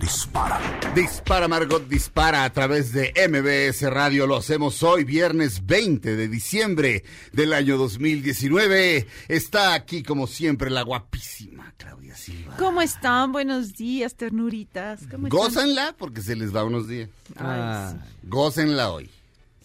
dispara. Dispara Margot Dispara a través de MBS Radio. Lo hacemos hoy, viernes 20 de diciembre del año 2019. Está aquí, como siempre, la guapísima Claudia Silva. ¿Cómo están? Buenos días, ternuritas. ¿Cómo están? Porque se les va unos días. Ay, Gócenla hoy.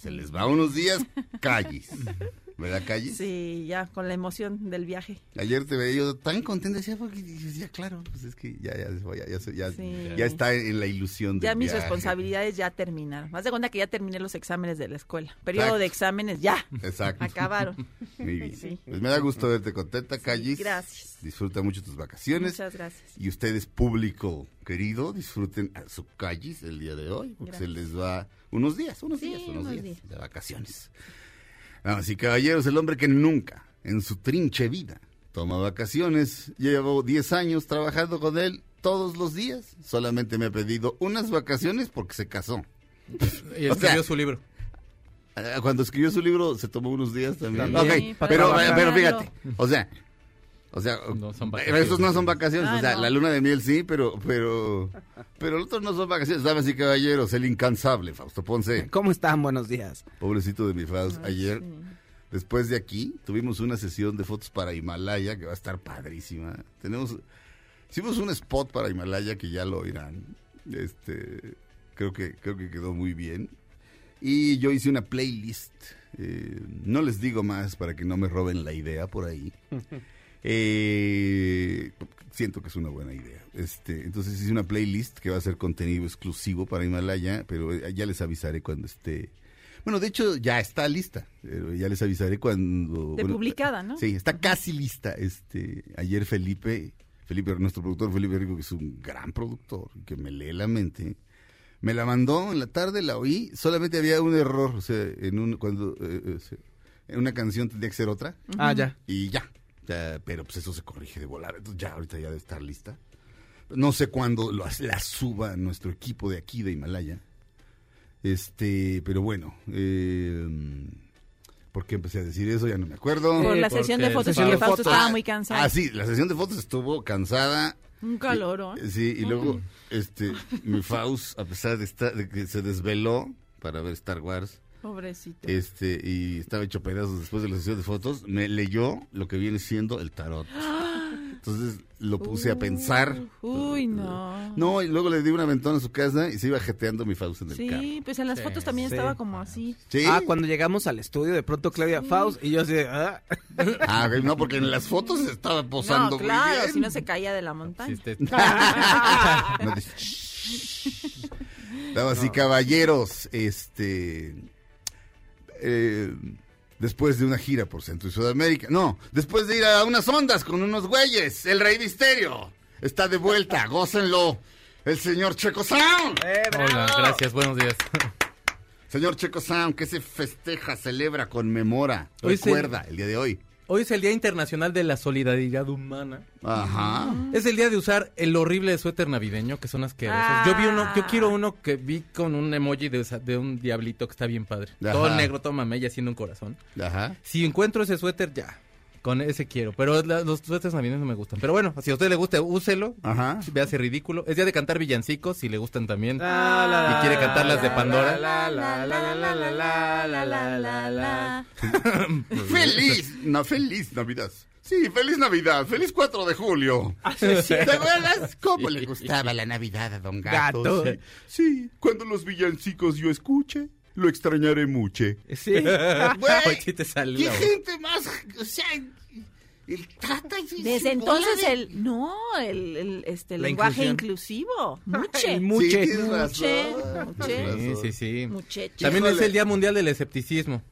Se les va unos días, calles. ¿Verdad, calles? sí. ya con la emoción del viaje. Ayer te veía yo tan contenta, decía, porque decía, claro, pues es que ya, ya, ya, ya, ya, Sí. ya está en la ilusión de Ya mis responsabilidades ya terminaron. Más de cuenta que ya terminé los exámenes de la escuela. Periodo Exacto. de exámenes ya. Exacto. Acabaron. Muy bien. Sí. Pues me da gusto verte contenta, Callis. gracias. Disfruta mucho tus vacaciones. Muchas gracias. Y ustedes, público querido, disfruten a su Callis el día de hoy, porque Gracias. se les va unos días, unos días, unos, unos días, días. de vacaciones. Damas y caballeros, el hombre que nunca en su trinche vida toma vacaciones, llevo 10 años trabajando con él todos los días, solamente me ha pedido unas vacaciones porque se casó. Y O escribió sea, su libro. Ah, Cuando escribió su libro se tomó unos días también. Pero, pero fíjate, o sea, o sea, No son pero vacaciones. esos no son vacaciones, Ah, o sea, no. la luna de miel sí, pero, pero, pero los otros no son vacaciones, damas y caballeros, el incansable Fausto Ponce, ¿Cómo están? Buenos días. pobrecito de mi Faust, Ay, ayer, sí. después de aquí, tuvimos una sesión de fotos para Himalaya que va a estar padrísima, tenemos, hicimos un spot para Himalaya que ya lo oirán, este, creo que, creo que quedó muy bien, y yo hice una playlist. eh, no les digo más para que no me roben la idea por ahí. Eh, siento que es una buena idea. Este, entonces hice una playlist que va a ser contenido exclusivo para Himalaya, pero eh, ya les avisaré cuando esté. Bueno, de hecho ya está lista. pero ya les avisaré cuando. De bueno, publicada, ¿no? Sí, está casi lista. Este, ayer Felipe, Felipe, nuestro productor Felipe Rico, que es un gran productor, que me lee la mente, me la mandó en la tarde, la oí, solamente había un error, o sea, en un, cuando, eh, eh, en una canción tendría que ser otra, Ah, ya. y ya, ya, pero pues eso se corrige de volar, entonces ya ahorita ya debe estar lista. No sé cuándo lo- la suba nuestro equipo de aquí de Himalaya, este, pero bueno, eh, ¿por qué empecé a decir eso? Ya no me acuerdo. Por la sesión de fotos, sesión porque Fausto estaba muy cansado. Ah, sí, la sesión de fotos estuvo cansada. Un calor, ¿eh? Sí, y luego, este, mi Faust, a pesar de, estar, de que se desveló para ver Star Wars, Pobrecito. este, y estaba hecho pedazos después de la sesión de fotos, me leyó lo que viene siendo el tarot. Entonces lo puse a pensar. Uy, no. No, y luego le di una ventana a su casa y se iba jeteando mi Faust en el carro. Sí, pues en las Sí. fotos también Sí. estaba como así. ¿Sí? Ah, cuando llegamos al estudio, de pronto Claudia Faust y yo así, de, ah. Ah, no, porque en las fotos estaba posando No, muy claro, bien. si no se caía de la montaña. Sí, este- No, "Shh". Damas y caballeros, este. Eh, después de una gira por Centro y Sudamérica. No, después de ir a unas ondas con unos güeyes, el Rey Misterio está de vuelta, gócenlo. El señor Checo Sound. Hola, gracias, buenos días. Señor Checo Sound, que se festeja, celebra, conmemora, Hoy recuerda el día de hoy. Hoy es el Día Internacional de la Solidaridad Humana. Ajá. Es el día de usar el horrible suéter navideño, que son asquerosos. Yo vi uno, yo quiero uno que vi con un emoji de, de un diablito que está bien padre. Ajá. Todo negro, todo mamey, haciendo un corazón. Ajá. Si encuentro ese suéter, ya. Con ese quiero. Pero la, los suéteres navideños no me gustan. Pero bueno, si a usted le gusta, úselo. Ajá. Ve hace ridículo. Es día de cantar villancicos, si le gustan también. La, la, y quiere cantar las de Pandora. ¡Feliz! No, ¡Feliz Navidad! Sí, feliz Navidad, feliz 4 de julio. ¿Te acuerdas cómo le gustaba la Navidad a Don Gato? Gato. Sí. sí. cuando los villancicos yo escuche, lo extrañaré mucho. Sí. Güey, sí te sale ¿Qué la voz. gente más? O sea, El trata y Desde entonces el no, el, el, este La lenguaje inclusión. inclusivo, muche, muche. Tienes Muche, razón, muche. Sí, sí, sí. También es Híjole. el Día Mundial del Escepticismo.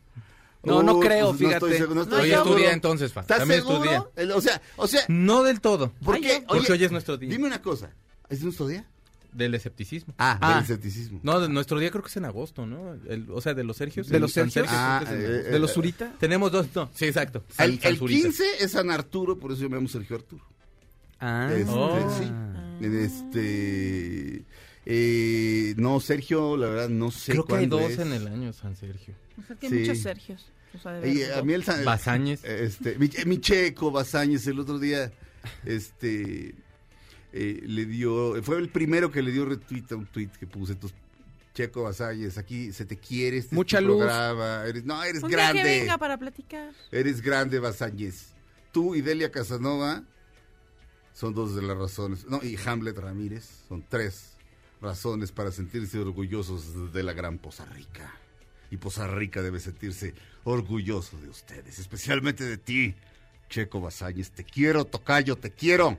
No, no Uy, creo, pues no fíjate. estoy seguro, no estoy Hoy yo- es tu seguro. día entonces, Fa. ¿Estás También es tu seguro? día. El- o sea, o sea, No del todo. ¿por Ay, qué? yo- Porque hoy es nuestro día. Dime una cosa. ¿Es nuestro día? Del escepticismo. Ah, Ah. del escepticismo. No, de- nuestro día creo que es en agosto, ¿no? El- o sea, de los Sergios. ¿De los Sergios? Sergio Ah, eh. ¿De los Zurita? Tenemos dos, no, sí, exacto. San- El, San el Zurita. 15 es San Arturo, por eso llamo Sergio Arturo. Ah. Este, Oh. sí. Este, eh, no, Sergio, la verdad, no sé Creo que hay dos es. en el año, San Sergio. O sea, que hay Sí. muchos Sergios. O sea, de Y a mí el San- Basáñez. Este, mi, mi checo Basáñez el otro día, este, eh, le dio, fue el primero que le dio retweet a un tweet que puse, entonces, Checo Basáñez, aquí se te quiere, este es Mucha luz. programa, eres, no, eres Un día grande, que venga para platicar. eres grande Basáñez. Tú y Delia Casanova son dos de las razones, no, y Hamlet Ramírez, son tres razones para sentirse orgullosos de la gran Poza Rica. Y Poza Rica debe sentirse orgulloso de ustedes, especialmente de ti, Checo Basáñez. Te quiero, Tocayo, te quiero.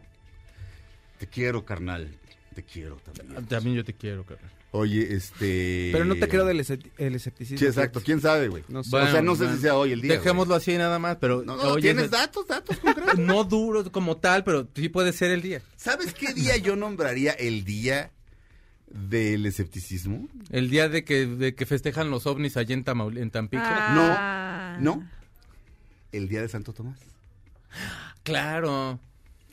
Te quiero, carnal. Te quiero también. También yo te quiero, carnal. Oye, este... Pero no te creo del escep- el escepticismo. Sí, exacto. ¿Quién sabe, güey? No sé. o sea, no sé Bueno, si sea hoy el día. Dejémoslo así nada más, pero... No, no, oye, ¿Tienes datos, datos concretos? No duro como tal, pero sí puede ser el día. ¿Sabes qué día yo nombraría el día del escepticismo? El día de que, de que festejan los ovnis allá en, Tamaul- en Tampico. Ah, No. El día de Santo Tomás. Claro.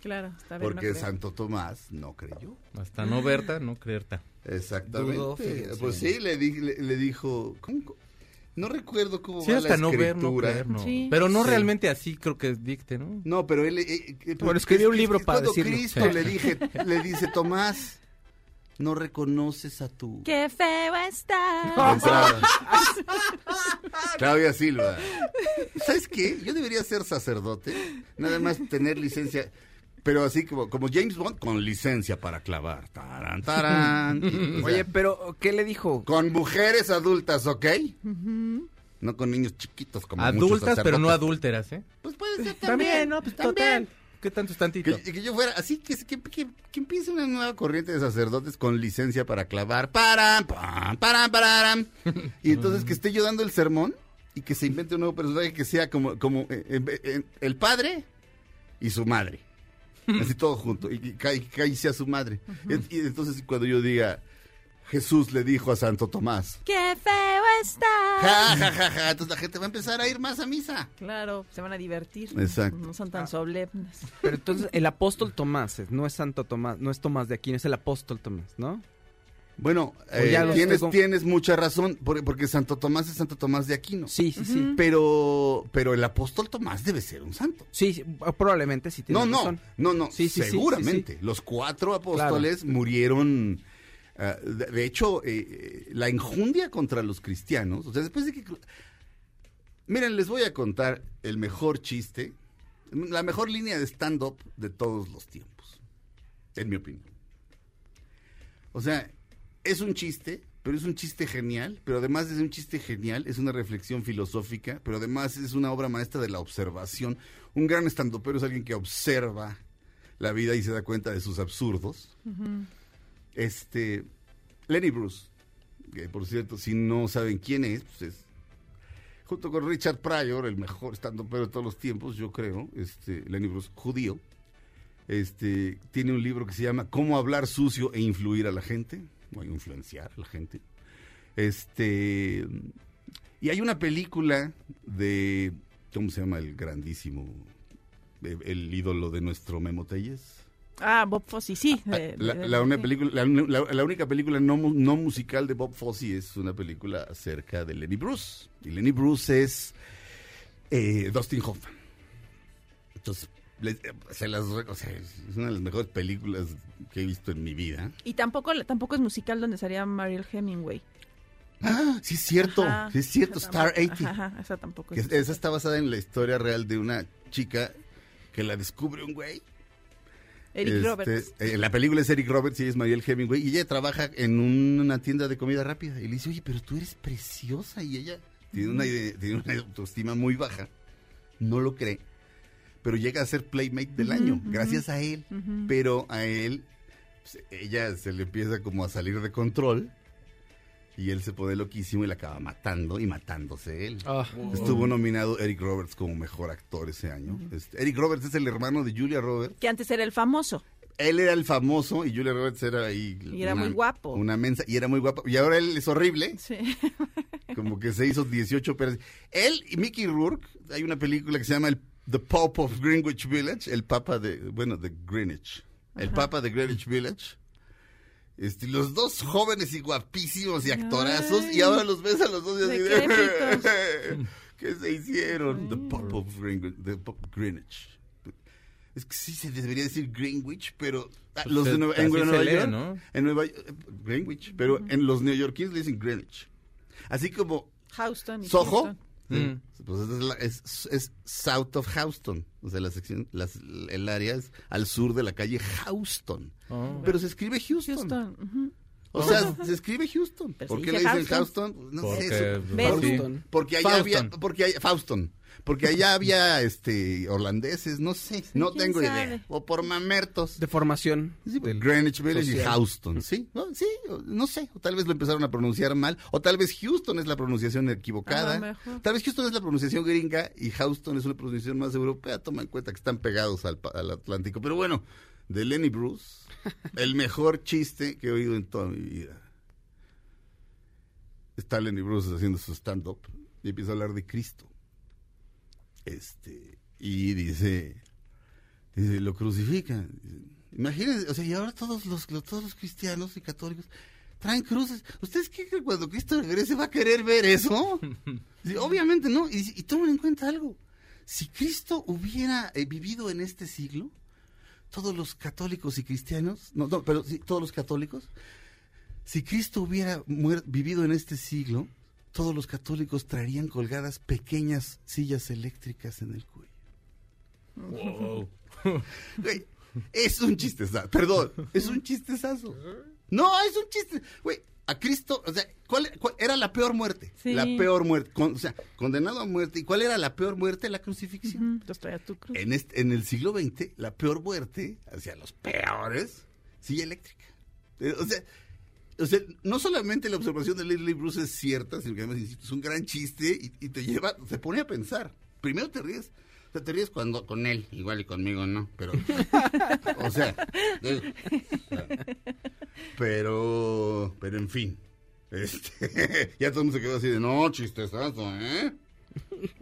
Claro, está bien. Porque no. Santo Tomás no creyó. Hasta no verta, no creerta. Exactamente. Fíjense. pues sí, le, di- le, le dijo. ¿cómo? No recuerdo cómo Sí, va hasta la no ver, no escritura. creer, no. Sí. Pero no Sí. realmente así creo que dicte, ¿no? No, pero él. eh, eh, eh, Bueno, escribió es- un libro es para cuando decirlo. Cristo le dije, le dice Tomás, no reconoces a tu. Qué feo está. Entrada. Claudia Silva. ¿Sabes qué? Yo debería ser sacerdote, nada más tener licencia, pero así como, como James Bond, con licencia para clavar. Tarán, tarán. O sea, Oye, pero ¿qué le dijo? con mujeres adultas, ¿ok? No con niños chiquitos como Adultas, pero no adúlteras, ¿eh? Pues puede ser también. También, ¿no? Pues también. total. ¿Qué tanto es tantito? Que, que yo fuera, así que, que, que, que empiece una nueva corriente de sacerdotes con licencia para clavar. Param, pam, param, pararam. Y entonces que esté yo dando el sermón y que se invente un nuevo personaje que sea como, como eh, eh, eh, el padre y su madre. Así todo junto. Y cae sea su madre. y, y entonces cuando yo diga, Jesús le dijo a Santo Tomás. Qué feo está. Ja, ja, ja, ja. Entonces la gente va a empezar a ir más a misa. Claro, se van a divertir. Exacto. No son tan solemnes. Pero entonces el apóstol Tomás, es- no es Santo Tomás, no es Tomás de Aquino, es el apóstol Tomás, ¿no? Bueno, eh, tienes, estoy con- tienes mucha razón, porque, porque Santo Tomás es Santo Tomás de Aquino. Sí, sí, sí. Pero, pero el apóstol Tomás debe ser un santo. Sí, sí, probablemente sí tiene No, no, razón. no, no, Sí, sí, sí, seguramente. sí, Los cuatro apóstoles murieron. ah, de, de hecho, eh, eh, la injundia contra los cristianos, o sea, después de que... Miren, les voy a contar el mejor chiste, la mejor línea de stand-up de todos los tiempos, en mi opinión. O sea, es un chiste, pero es un chiste genial, pero además de ser un chiste genial, es una reflexión filosófica, pero además es una obra maestra de la observación. Un gran estandopero es alguien que observa la vida y se da cuenta de sus absurdos. Este, Lenny Bruce, que por cierto, si no saben quién es, pues es junto con Richard Pryor, el mejor estandopero de todos los tiempos, yo creo, este, Lenny Bruce, judío, este, tiene un libro que se llama Cómo hablar sucio e influir a la gente, o influenciar a la gente. Este, y hay una película de, ¿cómo se llama el grandísimo, el, el ídolo de nuestro Memo Telles? Ah, Bob Fosse, sí. De- La, de- la una sí. película, la, la- la única película no, no musical de Bob Fosse es una película acerca de Lenny Bruce. Y Lenny Bruce es eh, Dustin Hoffman. Entonces, se las, o sea, es una de las mejores películas que he visto en mi vida. Y tampoco, tampoco es musical donde estaría Mariel Hemingway. Ah, sí es cierto, Ajá, sí es cierto, Star tampoco- 80. Ajá, esa tampoco es. esa está basada en la historia real de una chica que la descubre un güey Eric Este, Roberts. eh, la película es Eric Roberts y ella es Mariel Hemingway. Y ella trabaja en una tienda de comida rápida. Y le dice, oye, pero tú eres preciosa. Y ella tiene una, tiene una autoestima muy baja. No lo cree. Pero llega a ser Playmate del año, gracias a él. Pero a él, pues, ella se le empieza como a salir de control. Y él se pone loquísimo y la acaba matando y matándose él. Ah. Estuvo nominado Eric Roberts como mejor actor ese año. Este, Eric Roberts es el hermano de Julia Roberts. Que antes era el famoso. Él era el famoso y Julia Roberts era ahí. Y era muy guapo. Una mensa y era muy guapo. Y ahora él es horrible. Sí. Como que se hizo 18 peras. Él y Mickey Rourke, hay una película que se llama el, The Pope of Greenwich Village, el papa de, bueno, de Greenwich. El papa de Greenwich Village. Este, los dos jóvenes y guapísimos y actorazos, y ahora los ves a los dos y así de. ¿Qué se hicieron? The Pope of Greenwich. The Pope of Greenwich. Es que sí se debería decir Greenwich, pero ah, Pues los de Nueva, en Nueva lee, York, ¿no? en Nueva Greenwich, pero en los neoyorquinos le dicen Greenwich. Así como Houston y Soho, Houston. Mm. pues es, la- es- es South of Houston, o sea, la sección, las- el área es al sur de la calle Houston, Oh. pero se escribe Houston. O sea, se escribe Houston. Pero ¿Por qué le dice dicen Houston. Houston? No Porque, sé. eso- porque, Houston. porque allá Fauston. había, porque allá, Fauston, porque allá había este holandeses, no sé, no ¿quién tengo sabe? idea. O por mamertos. De formación. Sí, del- Greenwich Village y. Houston, ¿sí? No, sí, no sé, o tal vez lo empezaron a pronunciar mal, o tal vez Houston es la pronunciación equivocada, tal vez Houston es la pronunciación gringa y Houston es una pronunciación más europea, toma en cuenta que están pegados al, al Atlántico, pero bueno, de Lenny Bruce, el mejor chiste que he oído en toda mi vida. Está Lenny Bruce haciendo su stand-up y empieza a hablar de Cristo. Este, y dice, Dice, lo crucifican. Imagínense, o sea, y ahora todos los, todos los cristianos y católicos traen cruces. ¿Ustedes creen que cuando Cristo regrese va a querer ver eso? Obviamente no. Y, y tomen en cuenta algo. Si Cristo hubiera eh, vivido en este siglo, todos los católicos y cristianos, no, no, pero sí, todos los católicos, si Cristo hubiera muer- vivido en este siglo, todos los católicos traerían colgadas pequeñas sillas eléctricas en el cuello. Wow. Güey, es un chistezazo. Perdón, es un chistezazo. No, es un chiste. Güey, a Cristo, o sea, ¿cuál, cuál era la peor muerte? Sí. La peor muerte. Con- o sea, condenado a muerte. ¿Y cuál era la peor muerte? La crucifixión. Entonces traía tu cruz. En, este- en el siglo XX, la peor muerte, hacia los peores, silla eléctrica. Eh, O sea, o sea, no solamente la observación de Leslie Bruce es cierta, sino que además es un gran chiste y, y te lleva, te pone a pensar. Primero te ríes. O sea, te ríes cuando con él, igual y conmigo no, pero. o sea. eh, pero. Pero en fin. Este, ya todo el mundo se quedó así de no, chistezazo, ¿eh?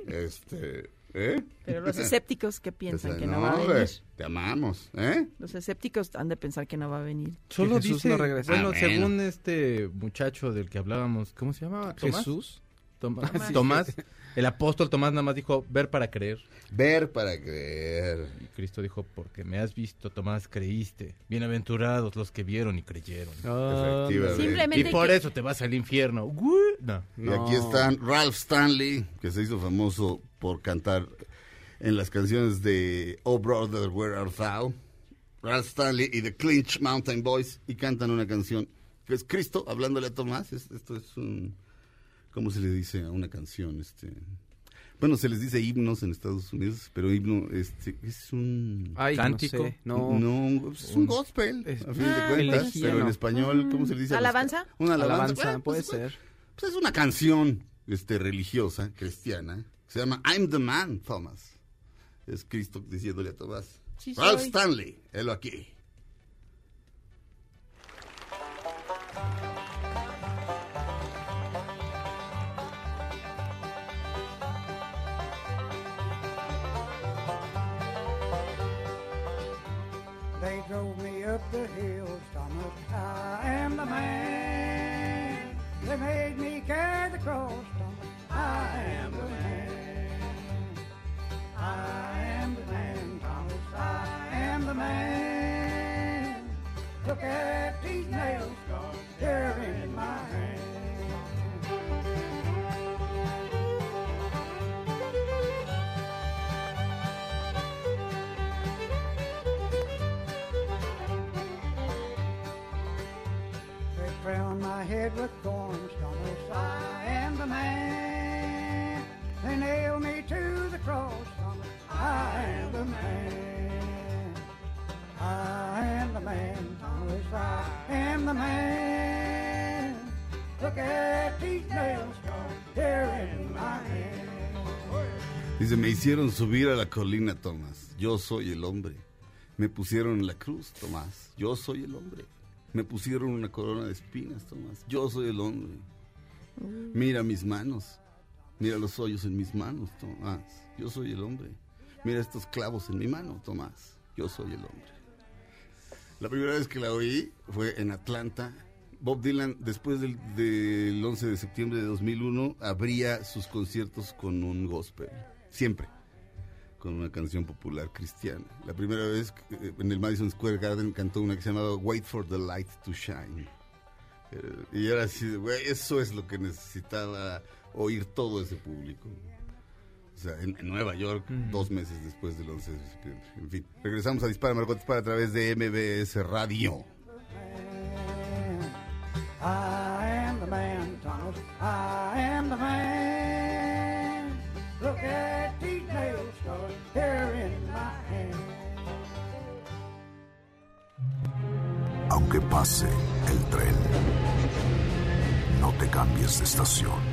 Este. ¿Eh? Pero los escépticos que piensan que no, va a venir. Te amamos, ¿eh? Los escépticos han de pensar que no va a venir. Solo Jesús dice, no regresa. bueno, Ah, bueno. según este muchacho del que hablábamos, ¿cómo se llama? ¿Tomás? Jesús. Tomás. Tomás. El apóstol Tomás nada más dijo, ver para creer. Ver para creer. Y Cristo dijo, porque me has visto, Tomás, creíste. Bienaventurados los que vieron y creyeron. Ah, Efectivamente. Simplemente y por que- eso te vas al infierno. No. Y aquí están Ralph Stanley, que se hizo famoso por cantar en las canciones de Oh Brother, Where Art Thou? Ralph Stanley y The Clinch Mountain Boys, y cantan una canción que es Cristo hablándole a Tomás. Es- esto es un. ¿Cómo se le dice a una canción? Este. Bueno, se les dice himnos en Estados Unidos, pero himno este, es un. Ay, Cántico. No, sé, no. No, es un gospel, Es- a fin de Ah, cuentas, elegía, pero en español, ¿cómo se le dice? ¿Alabanza? Una alabanza. Alabanza, Bueno, puede pues, ser. pues es una canción este, religiosa, cristiana, que se llama I'm the Man, Thomas. Es Cristo diciéndole a Tomás. Sí Ralph soy. Stanley, helo aquí. At these they're in my hand. They crown my head with thorns, Thomas. I am the man. They nail me to the cross. I am the man. I am the man, Dice, me hicieron subir a la colina, Tomás. Yo soy el hombre. Me pusieron la cruz, Tomás. Yo soy el hombre. Me pusieron una corona de espinas, Tomás. Yo soy el hombre. Mira mis manos. Mira los hoyos en mis manos, Tomás. Yo soy el hombre. Mira estos clavos en mi mano, Tomás. Yo soy el hombre. La primera vez que la oí fue en Atlanta. Bob Dylan, después del, del 11 de septiembre de 2001, abría sus conciertos con un gospel. Siempre. Con una canción popular cristiana. La primera vez eh, en el Madison Square Garden cantó una que se llamaba Wait for the Light to Shine. Eh, y era así, güey, eso es lo que necesitaba oír todo ese público. O sea, en, en Nueva York, dos meses después del 11 de septiembre. En fin, regresamos a Dispara Margot Dispara a través de MBS Radio. I am the man, Thomas. I am the man. Look at these nails scars here in my hand. Aunque pase el tren, no te cambies de estación.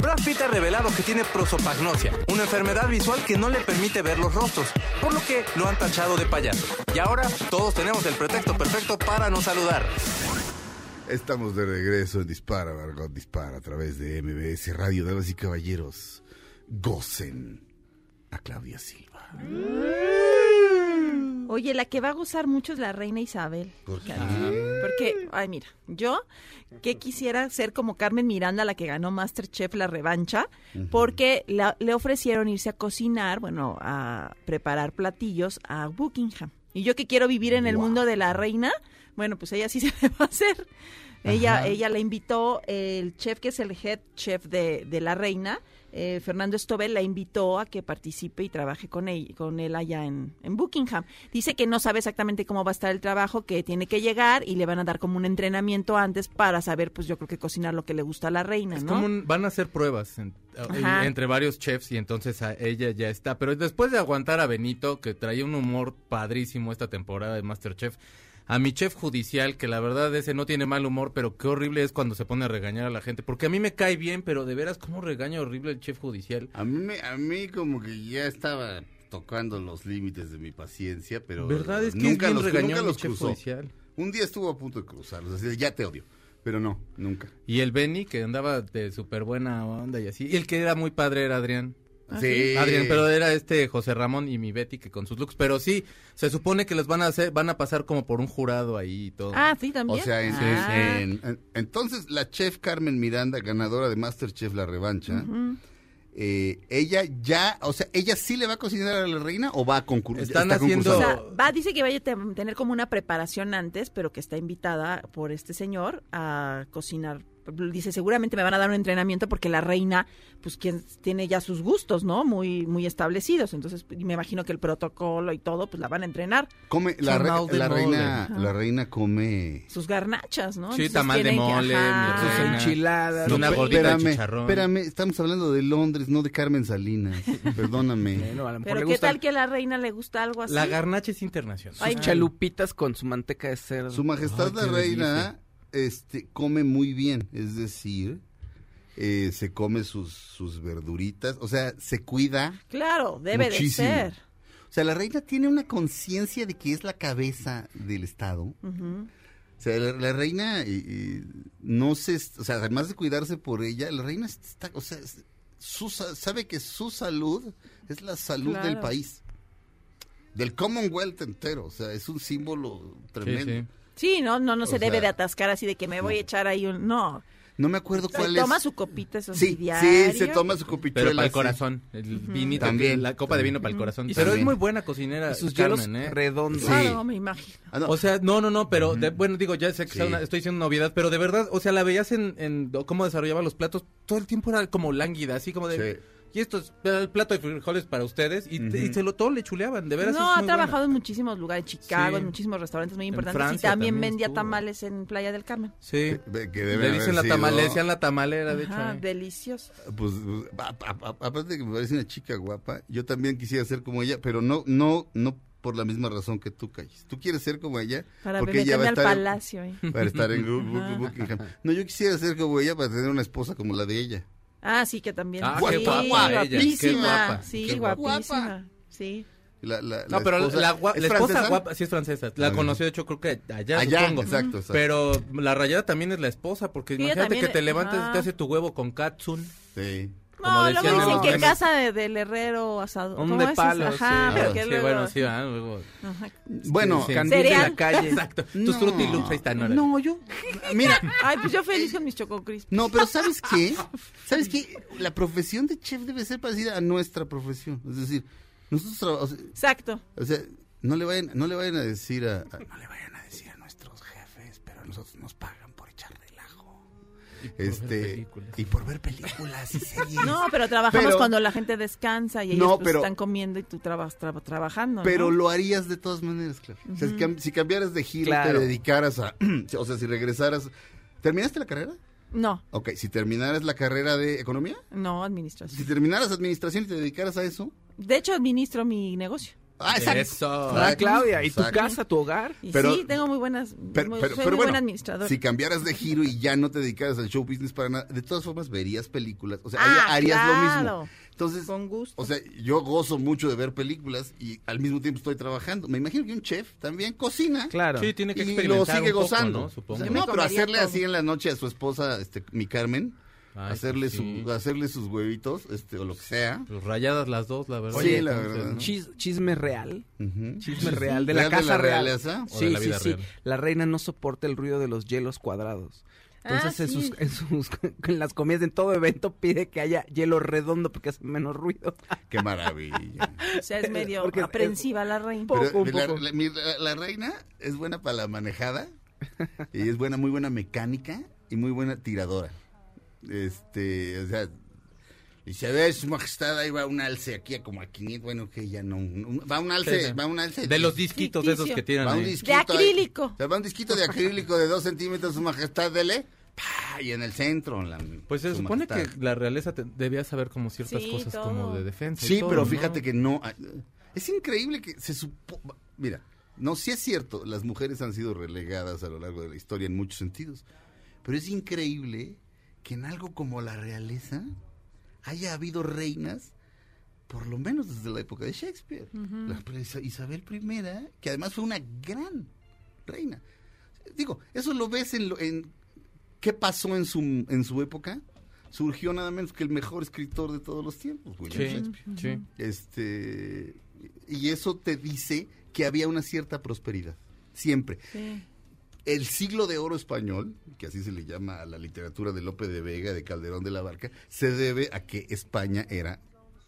Brad Pitt ha revelado que tiene prosopagnosia, una enfermedad visual que no le permite ver los rostros, por lo que lo han tachado de payaso. Y ahora todos tenemos el pretexto perfecto para no saludar. Estamos de regreso en Dispara, Margot Dispara, a través de MBS Radio, damas y caballeros. Gocen a Claudia Silva. Oye, la que va a gozar mucho es la reina Isabel. ¿Por qué? Porque, ay, mira, yo que quisiera ser como Carmen Miranda, la que ganó Masterchef la revancha, porque la- le ofrecieron irse a cocinar, bueno, a preparar platillos a Buckingham. Y yo que quiero vivir en el mundo de la reina, bueno, pues ella sí se me va a hacer. Ella, ella la invitó, el chef que es el head chef de, de la reina, eh, Fernando Estobel, la invitó a que participe y trabaje con él, con él allá en, en Buckingham. Dice que no sabe exactamente cómo va a estar el trabajo, que tiene que llegar y le van a dar como un entrenamiento antes para saber, pues yo creo que cocinar lo que le gusta a la reina, Es ¿no? como un- van a hacer pruebas en- Ajá. entre varios chefs y entonces a ella ya está. Pero después de aguantar a Benito, que traía un humor padrísimo esta temporada de Masterchef, a mi chef judicial, que la verdad ese no tiene mal humor, pero qué horrible es cuando se pone a regañar a la gente. Porque a mí me cae bien, pero de veras, ¿cómo regaña horrible el chef judicial? A mí, a mí como que ya estaba tocando los límites de mi paciencia, pero ¿Verdad? Es que nunca es bien los, nunca los chef cruzó. judicial. Un día estuvo a punto de cruzarlos, así ya te odio, pero no, nunca. Y el Benny, que andaba de súper buena onda y así. Y el que era muy padre era Adrián. Sí. Adrián, pero era este José Ramón y mi Betty que con sus looks, pero sí, se supone que les van a hacer, van a pasar como por un jurado ahí y todo. Ah, sí, O también. sea, en- Ah. en- en- entonces la chef Carmen Miranda, ganadora de Masterchef La Revancha, eh, ella ya, o sea, ella sí le va a cocinar a la reina o va a concurrir. Están O haciendo- sea, va, dice que vaya a te- tener como una preparación antes, pero que está invitada por este señor a cocinar. Dice, seguramente me van a dar un entrenamiento porque la reina, pues, quien tiene ya sus gustos, ¿no? Muy, muy establecidos. Entonces, me imagino que el protocolo y todo, pues, la van a entrenar. come la, re- reina, Ajá. la reina come. Sus garnachas, ¿no? Sí, Entonces, tamal de que- mole, Sus enchiladas. Una gordita de espérame, chicharrón. espérame, estamos hablando de Londres, no de Carmen Salinas. Perdóname. Bueno, a lo mejor Pero le qué tal que a la reina le gusta algo así. La garnacha es internacional. Ay, sus chalupitas con su manteca de cerdo. Su majestad Ay, la reina este, come muy bien, es decir, eh, se come sus, sus verduritas, o sea, se cuida. Claro, debe Muchísimo. de ser. O sea, la reina tiene una conciencia de que es la cabeza del Estado. O sea, la, la reina y- y no se, o sea, además de cuidarse por ella, la reina está, o sea, su sa- sabe que su salud es la salud Claro. del país, del Commonwealth entero, o sea, es un símbolo Sí, tremendo. sí. Sí, no, no, no se debe de atascar así de que me voy a echar ahí un... No, No me acuerdo Se cuál es. toma su copita, eso Sí, diario. sí, se toma su copichuela. Pero para el sí. corazón, el vinito, También. la copa de vino para el corazón. Y Pero también. es muy buena cocinera, Y sus Carmen, hielos ¿eh? redondos. Sí. Claro, me imagino. Ah, no. O sea, no, no, no, pero de- bueno, digo, ya sé que Sí. una- estoy diciendo novedad, pero de verdad, o sea, la veías en, en cómo desarrollaba los platos, todo el tiempo era como lánguida, así como de, Sí. Y esto es el plato de frijoles para ustedes, y, se lo todo le chuleaban, de veras. No, ha trabajado buena. en muchísimos lugares, en Chicago, Sí. en muchísimos restaurantes muy importantes. Francia y también, también vendía estuvo. tamales en Playa del Carmen. Sí. Que deben Le dicen la decían la tamalera, de hecho. ¿eh? delicioso. Pues, pues, aparte de que me parece una chica guapa, yo también quisiera ser como ella, pero no, no, no por la misma razón que tú, Calles. Tú quieres ser como ella Para porque ella va meterme a al estar palacio. ¿eh? para estar en. Buckingham. No, yo quisiera ser como ella para tener una esposa como la de ella. Ah, sí, que también. Ah, sí, qué guapa ella, qué guapísima. guapa, sí, qué guapa. guapísima. Sí. La, la- No, la pero esposa- la, gua- ¿es la esposa guapa, sí es francesa. La Ah, conoció, de hecho, creo que allá, Allá, supongo. exacto, exacto. Pero la rayada también es la esposa, porque imagínate también, que te levantes y te hace tu huevo con katsun. Sí. Como No, decían luego en dicen que casa de, del herrero asado. Un ¿Cómo de es eso? palo, Ajá, sí. pero Ah, que sí, luego... bueno, sí, ah, luego. Ajá. Bueno, Sí. Candil de la calle. Exacto. Tus No. Fruity Loops ahí están. No, yo. Mira, Ay, pues yo feliz con mis Choco Crisp. no, pero ¿sabes qué? ¿Sabes qué? La profesión de chef debe ser parecida a nuestra profesión. Es decir, nosotros trabajamos. Exacto. O sea, no le vayan, no le vayan a decir a, a- no le vayan a decir a nuestros jefes, pero a nosotros nos pagan. Y por ver Este películas. y por ver películas y series. No, pero trabajamos Pero- cuando la gente descansa y ellos No, pues, pero- están comiendo y tú trabas, traba- trabajando. Pero ¿no? lo harías de todas maneras, claro. O sea, si, cam- si cambiaras de giro, Claro. te dedicaras a, o sea, si regresaras, ¿terminaste la carrera? No, Ok, si terminaras la carrera de economía, no administración. si terminaras administración y te dedicaras a eso, De hecho, administro mi negocio. Ah, exacto. Eso. Ah, Claudia, ¿y tu casa, tu hogar? Y Pero- sí, tengo muy buenas. Pero, muy- pero- soy pero muy bueno, buen administrador. si cambiaras de giro y ya no te dedicaras al show business para nada, de todas formas verías películas, o sea, Ah, harías lo mismo. claro. Entonces, Con gusto. o sea, yo gozo mucho de ver películas y al mismo tiempo estoy trabajando. Me imagino que un chef también cocina. Claro. Sí, tiene que y lo experimentar sigue un poco, gozando. ¿no? Supongo. O sea, Yo me no, pero hacerle todo. así en la noche a su esposa, este, mi Carmen, Ay, hacerle pues sí. su, hacerle sus huevitos, este, o lo que sea. Pues rayadas las dos, la verdad. Sí, la Entonces, verdad. ¿no? Chis- chisme real. Chisme real de la ¿Real de casa la real. realeza? O de Sí, la sí, vida sí. real. La reina no soporta el ruido de los hielos cuadrados. Entonces Ah, en, sí. sus, en, sus, en las comidas, en todo evento, pide que haya hielo redondo porque hace menos ruido. Qué maravilla. O sea, es medio Porque- aprensiva la reina. Poco, Pero un la, poco. la- mi- la- la reina es buena para la manejada y es buena, muy buena mecánica y muy buena tiradora. Este, o sea, y se ve su majestad, ahí va un alce aquí a como a 500, bueno, que ya no, un- va un alce, Sí, sí. va un alce. De los disquitos de esos que tienen va un ahí. disquito De ahí. acrílico. O sea, va un disquito de acrílico de dos centímetros, su majestad, dele, ¡pah! y en el centro. la- Pues se su supone majestad. que la realeza te- debía saber como ciertas Sí, cosas todo. como de defensa. Sí, todo, pero ¿no? fíjate que no. ah, Es increíble que se supo. Mira, no, sí es cierto, las mujeres han sido relegadas a lo largo de la historia en muchos sentidos. Pero es increíble que en algo como la realeza haya habido reinas, por lo menos desde la época de Shakespeare. La princesa Isabel I, que además fue una gran reina. Digo, eso lo ves en, lo- en qué pasó en su, en su época. Surgió nada menos que el mejor escritor de todos los tiempos, William Sí, Shakespeare. sí. Este, y eso te dice que había una cierta prosperidad, siempre. Sí. El siglo de oro español, que así se le llama a la literatura de Lope de Vega, de Calderón de la Barca, se debe a que España era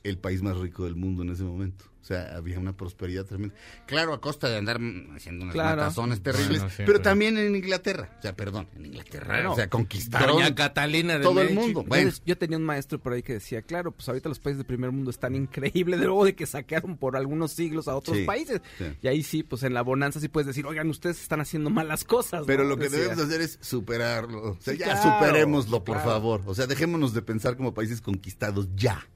el país más rico del mundo en ese momento. O sea, había una prosperidad tremenda. Claro, a costa de andar haciendo unas Claro. matazones terribles, Bueno, pero también en Inglaterra. O sea, perdón, en Inglaterra. O sea, conquistaron Doña Catalina de todo el mundo. Yo, Bueno, yo tenía un maestro por ahí que decía, claro, pues ahorita los países del primer mundo están increíbles, de luego de que saquearon por algunos siglos a otros Sí, países. sí. Y ahí sí, pues en la bonanza sí puedes decir, oigan, ustedes están haciendo malas cosas. Pero ¿no? lo que Decía. debemos hacer es superarlo. O sea, Sí, ya claro, superémoslo, por claro. favor. O sea, dejémonos de pensar como países conquistados ya.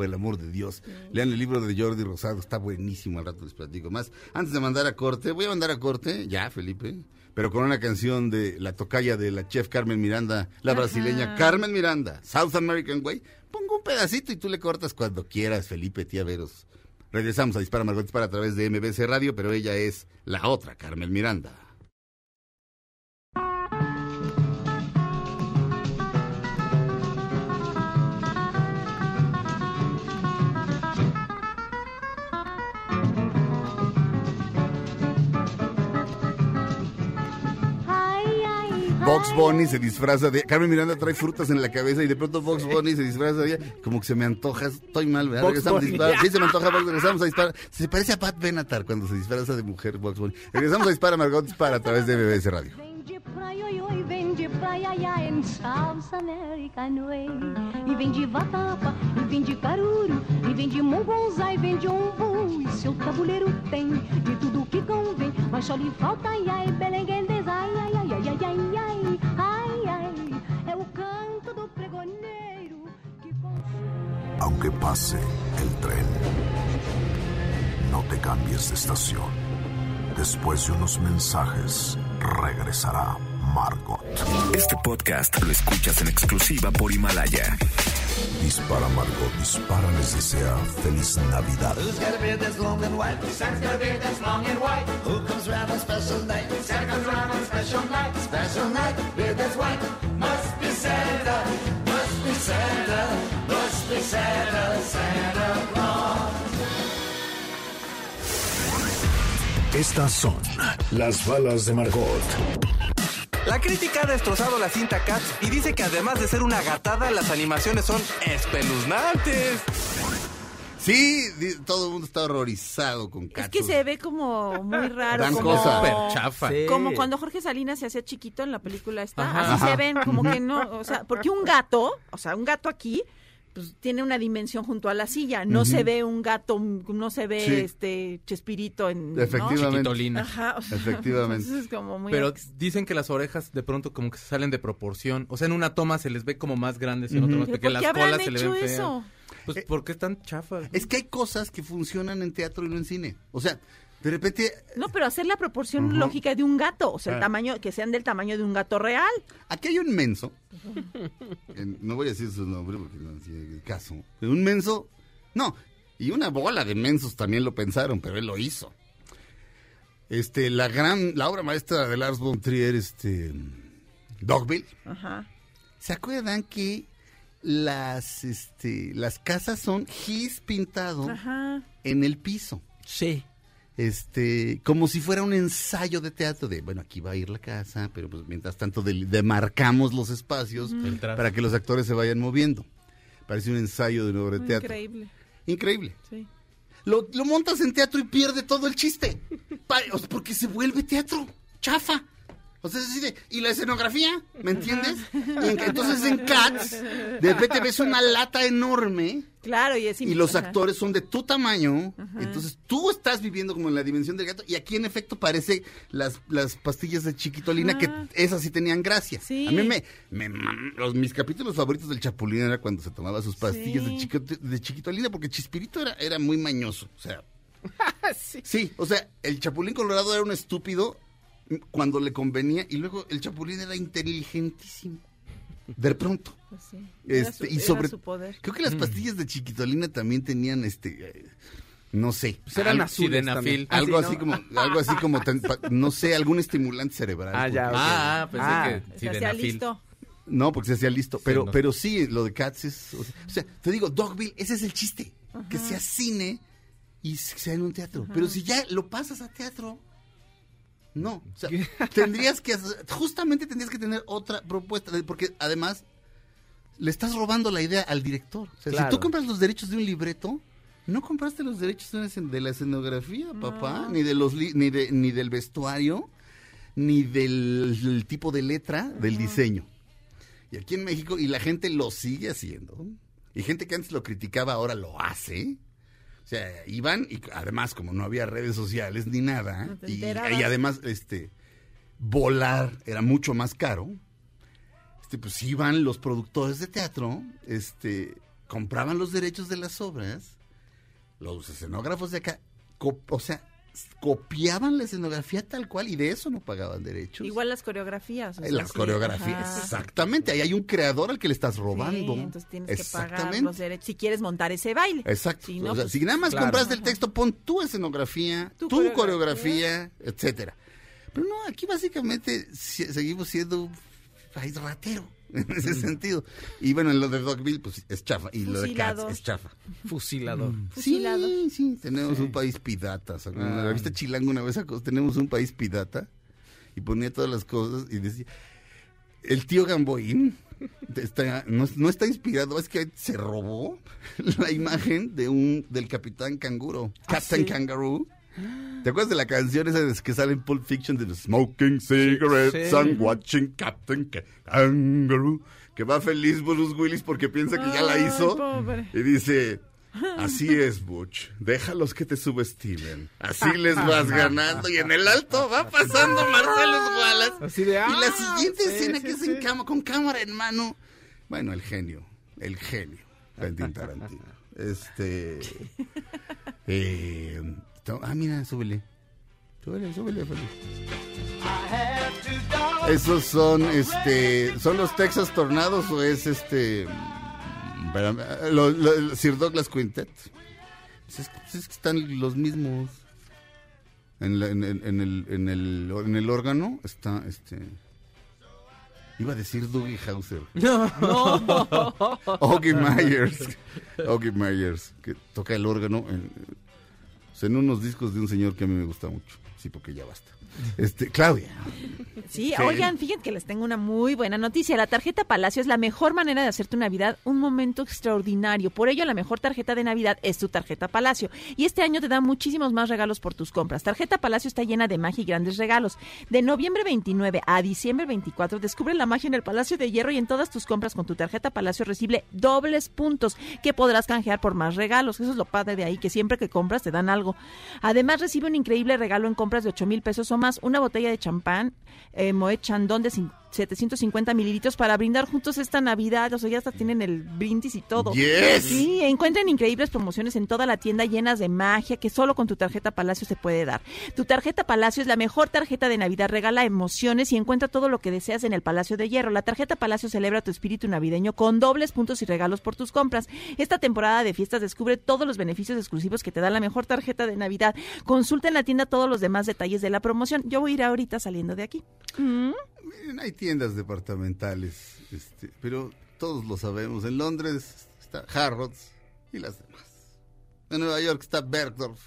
Por el amor de Dios. Lean el libro de Jordi Rosado, está buenísimo, al rato les platico más. Antes de mandar a corte, voy a mandar a corte, ya, Felipe, pero con una canción de la tocaya de la chef Carmen Miranda, la brasileña Carmen Miranda, South American Way. Pongo un pedacito y tú le cortas cuando quieras, Felipe, tía Veros. Regresamos a Dispara Margot Dispara a través de MBC Radio, pero ella es la otra Carmen Miranda. Box Bunny se disfraza de. Carmen Miranda trae frutas en la cabeza y de pronto Box Bunny se disfraza de. Como que se me antoja, estoy mal, ¿verdad? Box regresamos a disparar. Sí, se me antoja, Box, regresamos a disparar. Se parece a Pat Benatar cuando se disfraza de mujer Box Bunny. Regresamos a disparar, Margot Dispara a través de BBS Radio. de tudo que convém, mas só lhe falta ai ai belenguendez, ai ai ai ai ai ai. aunque pase el tren. No te cambies de estación. Después de unos mensajes, regresará Margot. Este podcast lo escuchas en exclusiva por Himalaya. Dispara Margot, dispara les desea feliz Navidad. Who's got a beard that's long and white? Santa's got a beard that's long and white. Who comes round on special night? Santa comes round special night. Special night, beard that's white. Mar Estas son las balas de Margot. La crítica ha destrozado la cinta Cats y dice que además de ser una gatada, las animaciones son espeluznantes. Sí, todo el mundo está horrorizado con Es Cats. que se ve como muy raro. Dan como, cosa. Súper chafa. Sí. Como cuando Jorge Salinas se hacía chiquito en la película esta. Ajá. Así Ajá. se ven, como que no, o sea, porque un gato, o sea, un gato aquí, pues tiene una dimensión junto a la silla. No se ve un gato, no se ve Sí. este Chespirito en. ¿no? Efectivamente. Chiquitolina. Ajá, o sea, Efectivamente. entonces es como muy. Pero ex- dicen que las orejas de pronto como que se salen de proporción. O sea, en una toma se les ve como más grandes y en otra más ¿Pero pequeñas. ¿Por Las colas se le hecho ven feas. eso? Pues Eh, porque están chafas. Es que hay cosas que funcionan en teatro y no en cine. O sea, de repente, No, pero hacer la proporción lógica de un gato, o sea, el Claro. tamaño, que sean del tamaño de un gato real. aquí hay un menso. en- no voy a decir su nombre porque no tiene el caso. pero Un menso. No, y una bola de mensos también lo pensaron, pero él lo hizo. Este, la gran, la obra maestra de Lars von Trier, este, Dogville. Ajá. ¿Se acuerdan que las, este, las casas son gis pintado Ajá. en el piso? Sí. Este, como si fuera un ensayo de teatro de, bueno, aquí va a ir la casa, pero pues mientras tanto demarcamos los espacios para que los actores se vayan moviendo. Parece un ensayo de una obra de teatro. Increíble. Increíble. Sí. Lo, lo montas en teatro y pierde todo el chiste. Porque se vuelve teatro. Chafa. O sea, es así de, ¿y la escenografía? ¿Me entiendes? Y en- entonces en Cats, de repente ves una lata enorme Claro, y es y los ajá. actores son de tu tamaño, entonces tú estás viviendo como en la dimensión del gato y aquí en efecto parece las, las pastillas de chiquitolina que Ajá. esas sí tenían gracia. Sí. A mí me, los, mis capítulos favoritos del Chapulín era cuando se tomaba sus pastillas de, Sí. chiquito- de chiquitolina porque Chispirito era, era muy mañoso, o sea, sí, o sea, el Chapulín Colorado era un estúpido cuando le convenía y luego el Chapulín era inteligentísimo. De pronto. Pues sí. Era Este, su- y era sobre su poder. creo que las pastillas de chiquitolina también tenían este eh, no sé Pues eran algo, azules algo Ah, sí, así ¿no? como algo así como tan- pa- no sé algún estimulante cerebral Ah, ya, porque- ok. Ah, ah, pensé Ah. que Se hacía listo. no porque se hacía listo pero no. pero sí lo de Cats es o sea, o sea, te digo Dogville ese es el chiste que sea cine y sea en un teatro pero si ya lo pasas a teatro no, o sea, tendrías que hacer- justamente tendrías que tener otra propuesta, porque además le estás robando la idea al director. O sea, si tú compras los derechos de un libreto, no compraste los derechos de, la escenografía, papá, ni de los li- ni de ni del vestuario, ni del, del tipo de letra, del diseño. Y aquí en México y la gente lo sigue haciendo. Y gente que antes lo criticaba ahora lo hace. O sea, iban y además como no había redes sociales ni nada No y, y además este volar era mucho más caro. Este pues iban los productores de teatro, este compraban los derechos de las obras, los escenógrafos de acá, o sea, copiaban la escenografía tal cual y de eso no pagaban derechos. Igual las coreografías. o sea, las sí, coreografías, ajá. exactamente, ahí hay un creador al que le estás Sí, robando. entonces tienes que pagar Exactamente. los derechos si quieres montar ese baile. Exacto. Si no, o sea, pues, si nada más claro. compraste el texto, pon tu escenografía, tu, Tu coreografía, etcétera. Pero no, aquí básicamente si- seguimos siendo un país ratero en ese sentido. Y bueno, en lo de Dogville, pues es chafa. Y lo de Cats Fusilador. es chafa. Fusilador. Fusilado. Sí, sí, tenemos un país pirata. Ah. La revista Chilango una vez tenemos un país pirata y ponía todas las cosas y decía, el tío Gamboín está- no, no está inspirado, es que se robó la imagen de un del Capitán Canguro, Captain Kangaroo. ¿Te acuerdas de la canción esa de que sale en Pulp Fiction de Smoking Cigarettes Sí. and Watching Captain Ca- Kangaroo? Que va feliz Bruce Willis porque piensa que ya la hizo. pobre. Y dice, así es, Butch, déjalos que te subestimen. Así les vas ganando. Y en el alto va pasando Marcelo Wallace. Así de, y la ah, siguiente sí, escena sí, que es sí. en cama, con cámara en mano. Bueno, el genio, el genio, Quentin Tarantino. Este... eh, ah, mira, súbele. Súbele, súbele. Esos son, este, son los Texas Tornados o es este, espérame, lo- lo- Sir Douglas Quintet. Pues es, pues es que están los mismos. En, la- en, el- en el, en, el, en el órgano está, este, iba a decir Dougie Hauser. Oggy Myers. Oggy Myers, que toca el órgano en, en unos discos de un señor que a mí me gusta mucho. Sí, porque ya basta. Este, Claudia. Sí, Sí. oigan, fíjense que les tengo una muy buena noticia. La tarjeta Palacio es la mejor manera de hacer tu Navidad un momento extraordinario. Por ello, la mejor tarjeta de Navidad es tu tarjeta Palacio. Y este año te da muchísimos más regalos por tus compras. Tarjeta Palacio está llena de magia y grandes regalos. De noviembre 29 a diciembre 24, descubre la magia en el Palacio de Hierro y en todas tus compras con tu tarjeta Palacio recibe dobles puntos que podrás canjear por más regalos. Eso es lo padre de ahí, que siempre que compras te dan algo. Además, recibe un increíble regalo en compras de 8 mil pesos o más, una botella de champán eh, Moet Chandon de 750 mililitros para brindar juntos esta Navidad. O sea, ya hasta tienen el brindis y todo. Yes. Sí, encuentren increíbles promociones en toda la tienda llenas de magia que solo con tu tarjeta Palacio se puede dar. Tu tarjeta Palacio es la mejor tarjeta de Navidad, regala emociones y encuentra todo lo que deseas en el Palacio de Hierro. La tarjeta Palacio celebra tu espíritu navideño con dobles puntos y regalos por tus compras. Esta temporada de fiestas descubre todos los beneficios exclusivos que te da la mejor tarjeta de Navidad. Consulta en la tienda todos los demás detalles de la promoción. Yo voy a ir ahorita saliendo de aquí. Mm. Miren, hay tiendas departamentales, este, pero todos lo sabemos. En Londres está Harrods y las demás. En Nueva York está Bergdorf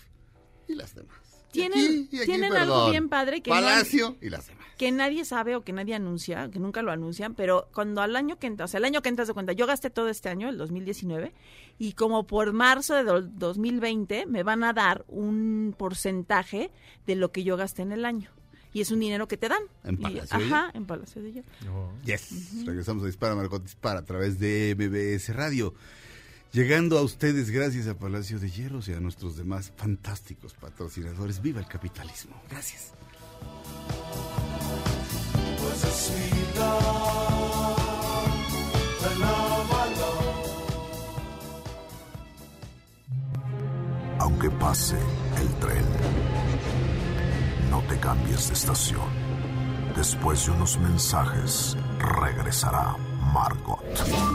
y las demás. Y Tienen, aquí- y aquí, tienen algo bien padre que Palacio y las demás. que nadie sabe o que nadie anuncia, que nunca lo anuncian, pero cuando al año que entra, o sea, el año que entras de cuenta, yo gasté todo este año, el 2019, y como por marzo de do- 2020 me van a dar un porcentaje de lo que yo gasté en el año. Y es un dinero que te dan. ¿En Y- Palacio de Ajá, en Palacio de Hierro. Yes. Regresamos a Dispara, Margot Dispara a través de MBS Radio. Llegando a ustedes gracias a Palacio de Hierros y a nuestros demás fantásticos patrocinadores. ¡Viva el capitalismo! Gracias. Aunque pase el tren, te cambies de estación. Después de unos mensajes, regresará Margot.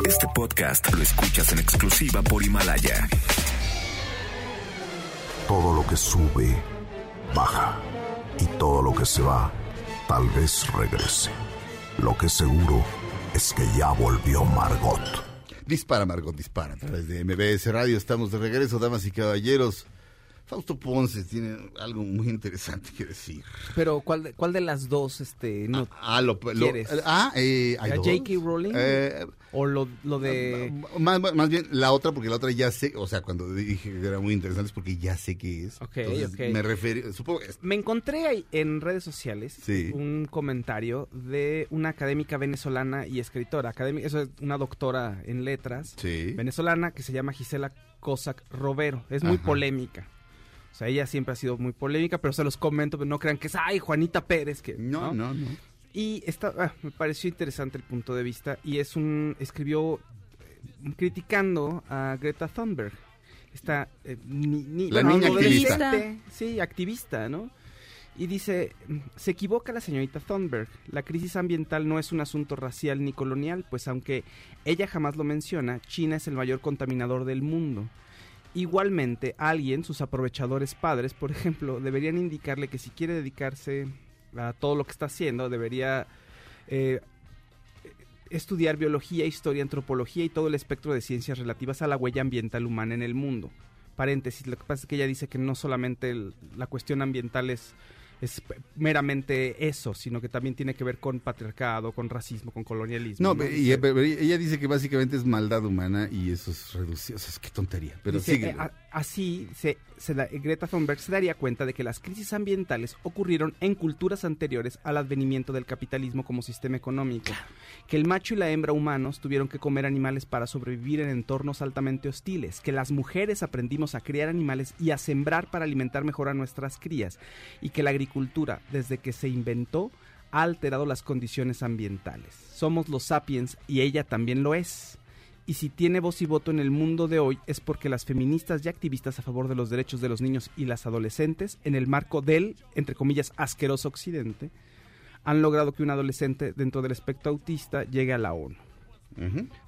Este podcast lo escuchas en exclusiva por Himalaya. Todo lo que sube, baja. Y todo lo que se va, tal vez regrese. Lo que seguro es que ya volvió Margot. Dispara, Margot, dispara. A través de MBS Radio estamos de regreso, damas y caballeros. Fausto Ponce tiene algo muy interesante que decir. Pero ¿cuál de, cuál de las dos este no Ah, lo, lo- quieres? ah, eh, hay ¿A. J.K. Rowling? Eh, o lo, lo de más, más bien la otra, porque la otra ya sé, o sea, cuando dije que era muy interesante es porque ya sé qué es. Ok, Entonces, ok. Me refiero, supongo Me encontré ahí en redes sociales Sí. un comentario de una académica venezolana y escritora, académica, eso es una doctora en letras Sí. venezolana que se llama Gisela Cossack Robero. Es muy Ajá. polémica. O sea, ella siempre ha sido muy polémica, pero se los comento, pero no crean que es, ay, Juanita Pérez, que No, no, no. Y esta, ah, me pareció interesante el punto de vista y es un, escribió eh, criticando a Greta Thunberg. Esta eh, ni- ni- La niña activista. Sí, activista, ¿no? Y dice, se equivoca la señorita Thunberg. La crisis ambiental no es un asunto racial ni colonial, pues aunque ella jamás lo menciona, China es el mayor contaminador del mundo. Igualmente, alguien, sus aprovechadores padres, por ejemplo, deberían indicarle que si quiere dedicarse a todo lo que está haciendo, debería eh, estudiar biología, historia, antropología y todo el espectro de ciencias relativas a la huella ambiental humana en el mundo. Paréntesis, lo que pasa es que ella dice que no solamente la cuestión ambiental es es meramente eso, sino que también tiene que ver con patriarcado, con racismo, con colonialismo. No, ¿no? y- pero ella dice que básicamente es maldad humana y eso es reducido. O sea, es que tontería. Pero Dice, sigue. eh, a- así, se, se da- Greta Thunberg se daría cuenta de que las crisis ambientales ocurrieron en culturas anteriores al advenimiento del capitalismo como sistema económico, que el macho y la hembra humanos tuvieron que comer animales para sobrevivir en entornos altamente hostiles, que las mujeres aprendimos a criar animales y a sembrar para alimentar mejor a nuestras crías, y que la agricultura, desde que se inventó, ha alterado las condiciones ambientales. Somos los sapiens y ella también lo es. Y si tiene voz y voto en el mundo de hoy es porque las feministas y activistas a favor de los derechos de los niños y las adolescentes, en el marco del, entre comillas, asqueroso occidente, han logrado que un adolescente dentro del espectro autista llegue a la ONU.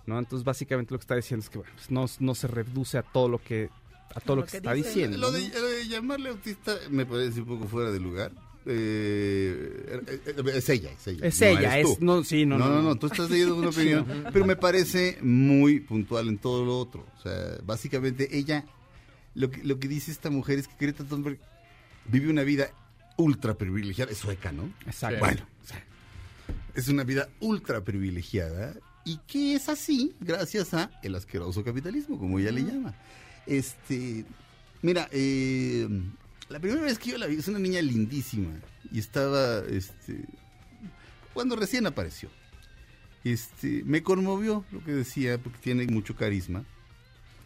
¿no? Entonces, básicamente lo que está diciendo es que bueno, pues, no, no se reduce a todo lo que a todo lo, que, se está diciendo. Lo ¿no? de, lo de llamarle autista me parece un poco fuera de lugar. Eh, eh, es ella, es ella. Es no ella, es- no, sí, no, no, no, no, no. tú estás leyendo una opinión, pero me parece muy puntual en todo lo otro. O sea, básicamente ella, lo que, lo que dice esta mujer es que Greta Thunberg vive una vida ultra privilegiada, es sueca, ¿no? Exacto. Bueno, o sea, es una vida ultra privilegiada y que es así gracias a el asqueroso capitalismo, como ella le llama. Este, mira, eh, la primera vez que yo la vi es una niña lindísima y estaba, este, cuando recién apareció. Este, me conmovió lo que decía porque tiene mucho carisma.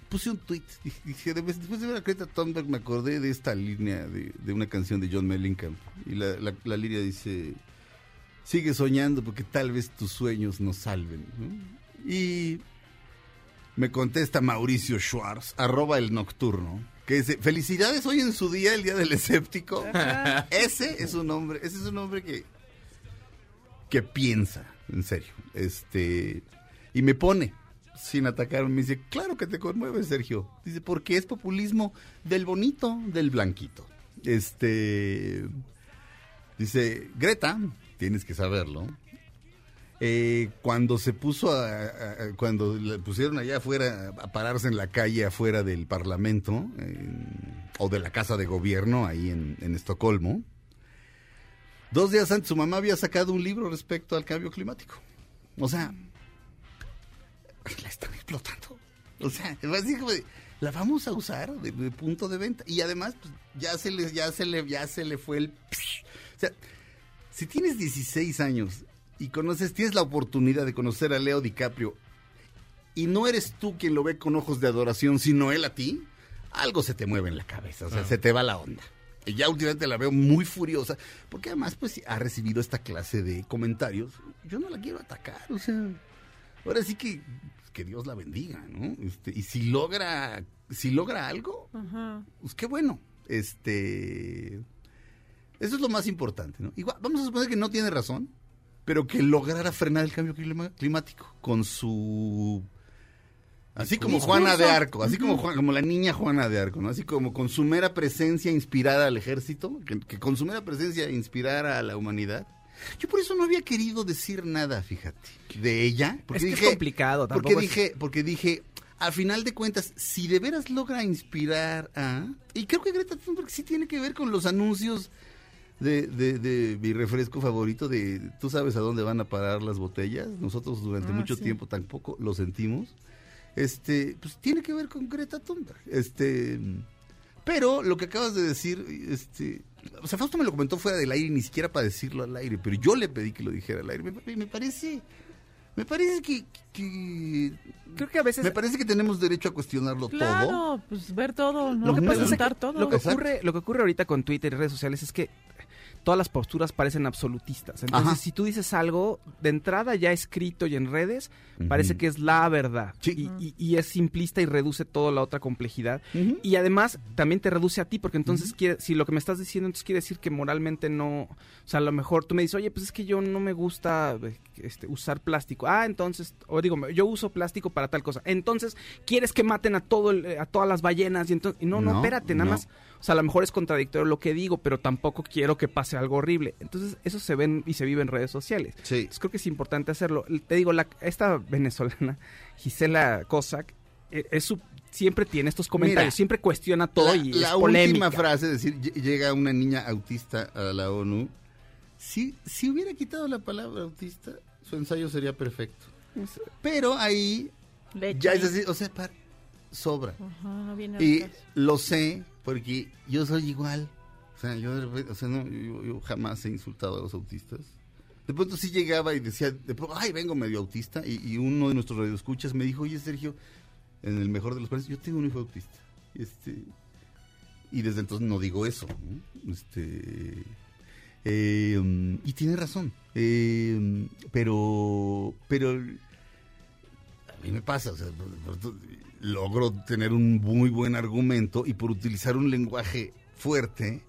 Puse un tweet, dije, dije, "Debes- después de ver a Greta Thunberg me acordé de esta línea de, de una canción de John Mellencamp y la, la, línea dice sigue soñando porque tal vez tus sueños nos salven. Y me contesta Mauricio Schwartz, arroba el nocturno, que dice, felicidades hoy en su día, el día del escéptico. ese es un hombre, ese es un hombre que, que piensa, en serio. Este, y me pone, sin atacarme, me dice, claro que te conmueve, Sergio. Dice, porque es populismo del bonito, del blanquito. Este, dice, Greta, tienes que saberlo. Eh, cuando se puso a, cuando le pusieron allá afuera a pararse en la calle afuera del parlamento en- o de la casa de gobierno ahí en, Estocolmo dos días antes su mamá había sacado un libro respecto al cambio climático. O sea la están explotando. O sea la vamos a usar de, de punto de venta. Y además pues, ya se le ya se le ya se le fue el o sea si tienes 16 años y conoces, tienes la oportunidad de conocer a Leo DiCaprio y no eres tú quien lo ve con ojos de adoración, sino él a ti, algo se te mueve en la cabeza, o sea, Ah. se te va la onda. Y ya últimamente la veo muy furiosa, porque además pues ha recibido esta clase de comentarios. Yo no la quiero atacar, o sea, ahora sí que que Dios la bendiga, ¿no? Este, y si logra si logra algo, Ajá. pues qué bueno. Este eso es lo más importante, ¿no? Igual, vamos a suponer que no tiene razón, pero que lograra frenar el cambio climático con su así como. Juana de Arco, así como Juan- como la niña Juana de Arco, ¿no? Así como con su mera presencia inspirada al ejército, que, que con su mera presencia inspirara a la humanidad. Yo por eso no había querido decir nada, fíjate, de ella, porque es que dije, es complicado. porque tampoco es- dije, porque dije, al final de cuentas, si de veras logra inspirar a... Y creo que Greta Thunberg sí tiene que ver con los anuncios de, de, de mi refresco favorito, de tú sabes a dónde van a parar las botellas. Nosotros durante Ah, mucho sí. tiempo tampoco lo sentimos. Este, pues tiene que ver con Greta Thunberg. Este, pero lo que acabas de decir, este, o sea, Fausto me lo comentó fuera del aire, ni siquiera para decirlo al aire, pero yo le pedí que lo dijera al aire. Me, me parece, me parece que, que- creo que a veces me parece que tenemos derecho a cuestionarlo todo. Claro, pues ver todo, ¿no? Lo que pasa es que todo. Lo que, ocurre, lo que ocurre ahorita con Twitter y redes sociales es que todas las posturas parecen absolutistas. Entonces, Ajá. si tú dices algo de entrada ya escrito y en redes, parece que es la verdad. Sí. Y, y- y es simplista y reduce toda la otra complejidad. Y además también te reduce a ti, porque entonces quiere, si lo que me estás diciendo, entonces quiere decir que moralmente no. O sea, a lo mejor tú me dices, oye, pues es que yo no me gusta este, usar plástico. Ah, entonces, o digo, yo uso plástico para tal cosa. Entonces, quieres que maten a todo el- a todas las ballenas y entonces. no, no, No, espérate, nada no. más. O sea, a lo mejor es contradictorio lo que digo, pero tampoco quiero que pase algo horrible. Entonces, eso se ven y se vive en redes sociales. Sí. Entonces, creo que es importante hacerlo. Te digo, la, esta venezolana, Gisela Cossack, eh, es su- siempre tiene estos comentarios, Mira, siempre cuestiona todo la, y la es polémica. última frase, es decir, lle- llega una niña autista a la ONU. Si, si hubiera quitado la palabra autista, su ensayo sería perfecto. Pero ahí Leche. ya es decir, o sea, par- sobra. Ajá, no viene Y lo sé porque yo soy igual. O sea, yo, o sea, no, yo, yo jamás he insultado a los autistas. De pronto sí llegaba y decía, de pronto, ay, vengo medio autista. Y, y uno de nuestros radioescuchas me dijo, oye, Sergio, en el mejor de los casos, yo tengo un hijo autista. Este, y desde entonces no digo eso. ¿no? Este, eh, um, y tiene razón. Eh, um, pero, pero a mí me pasa, o sea, logro tener un muy buen argumento y por utilizar un lenguaje fuerte,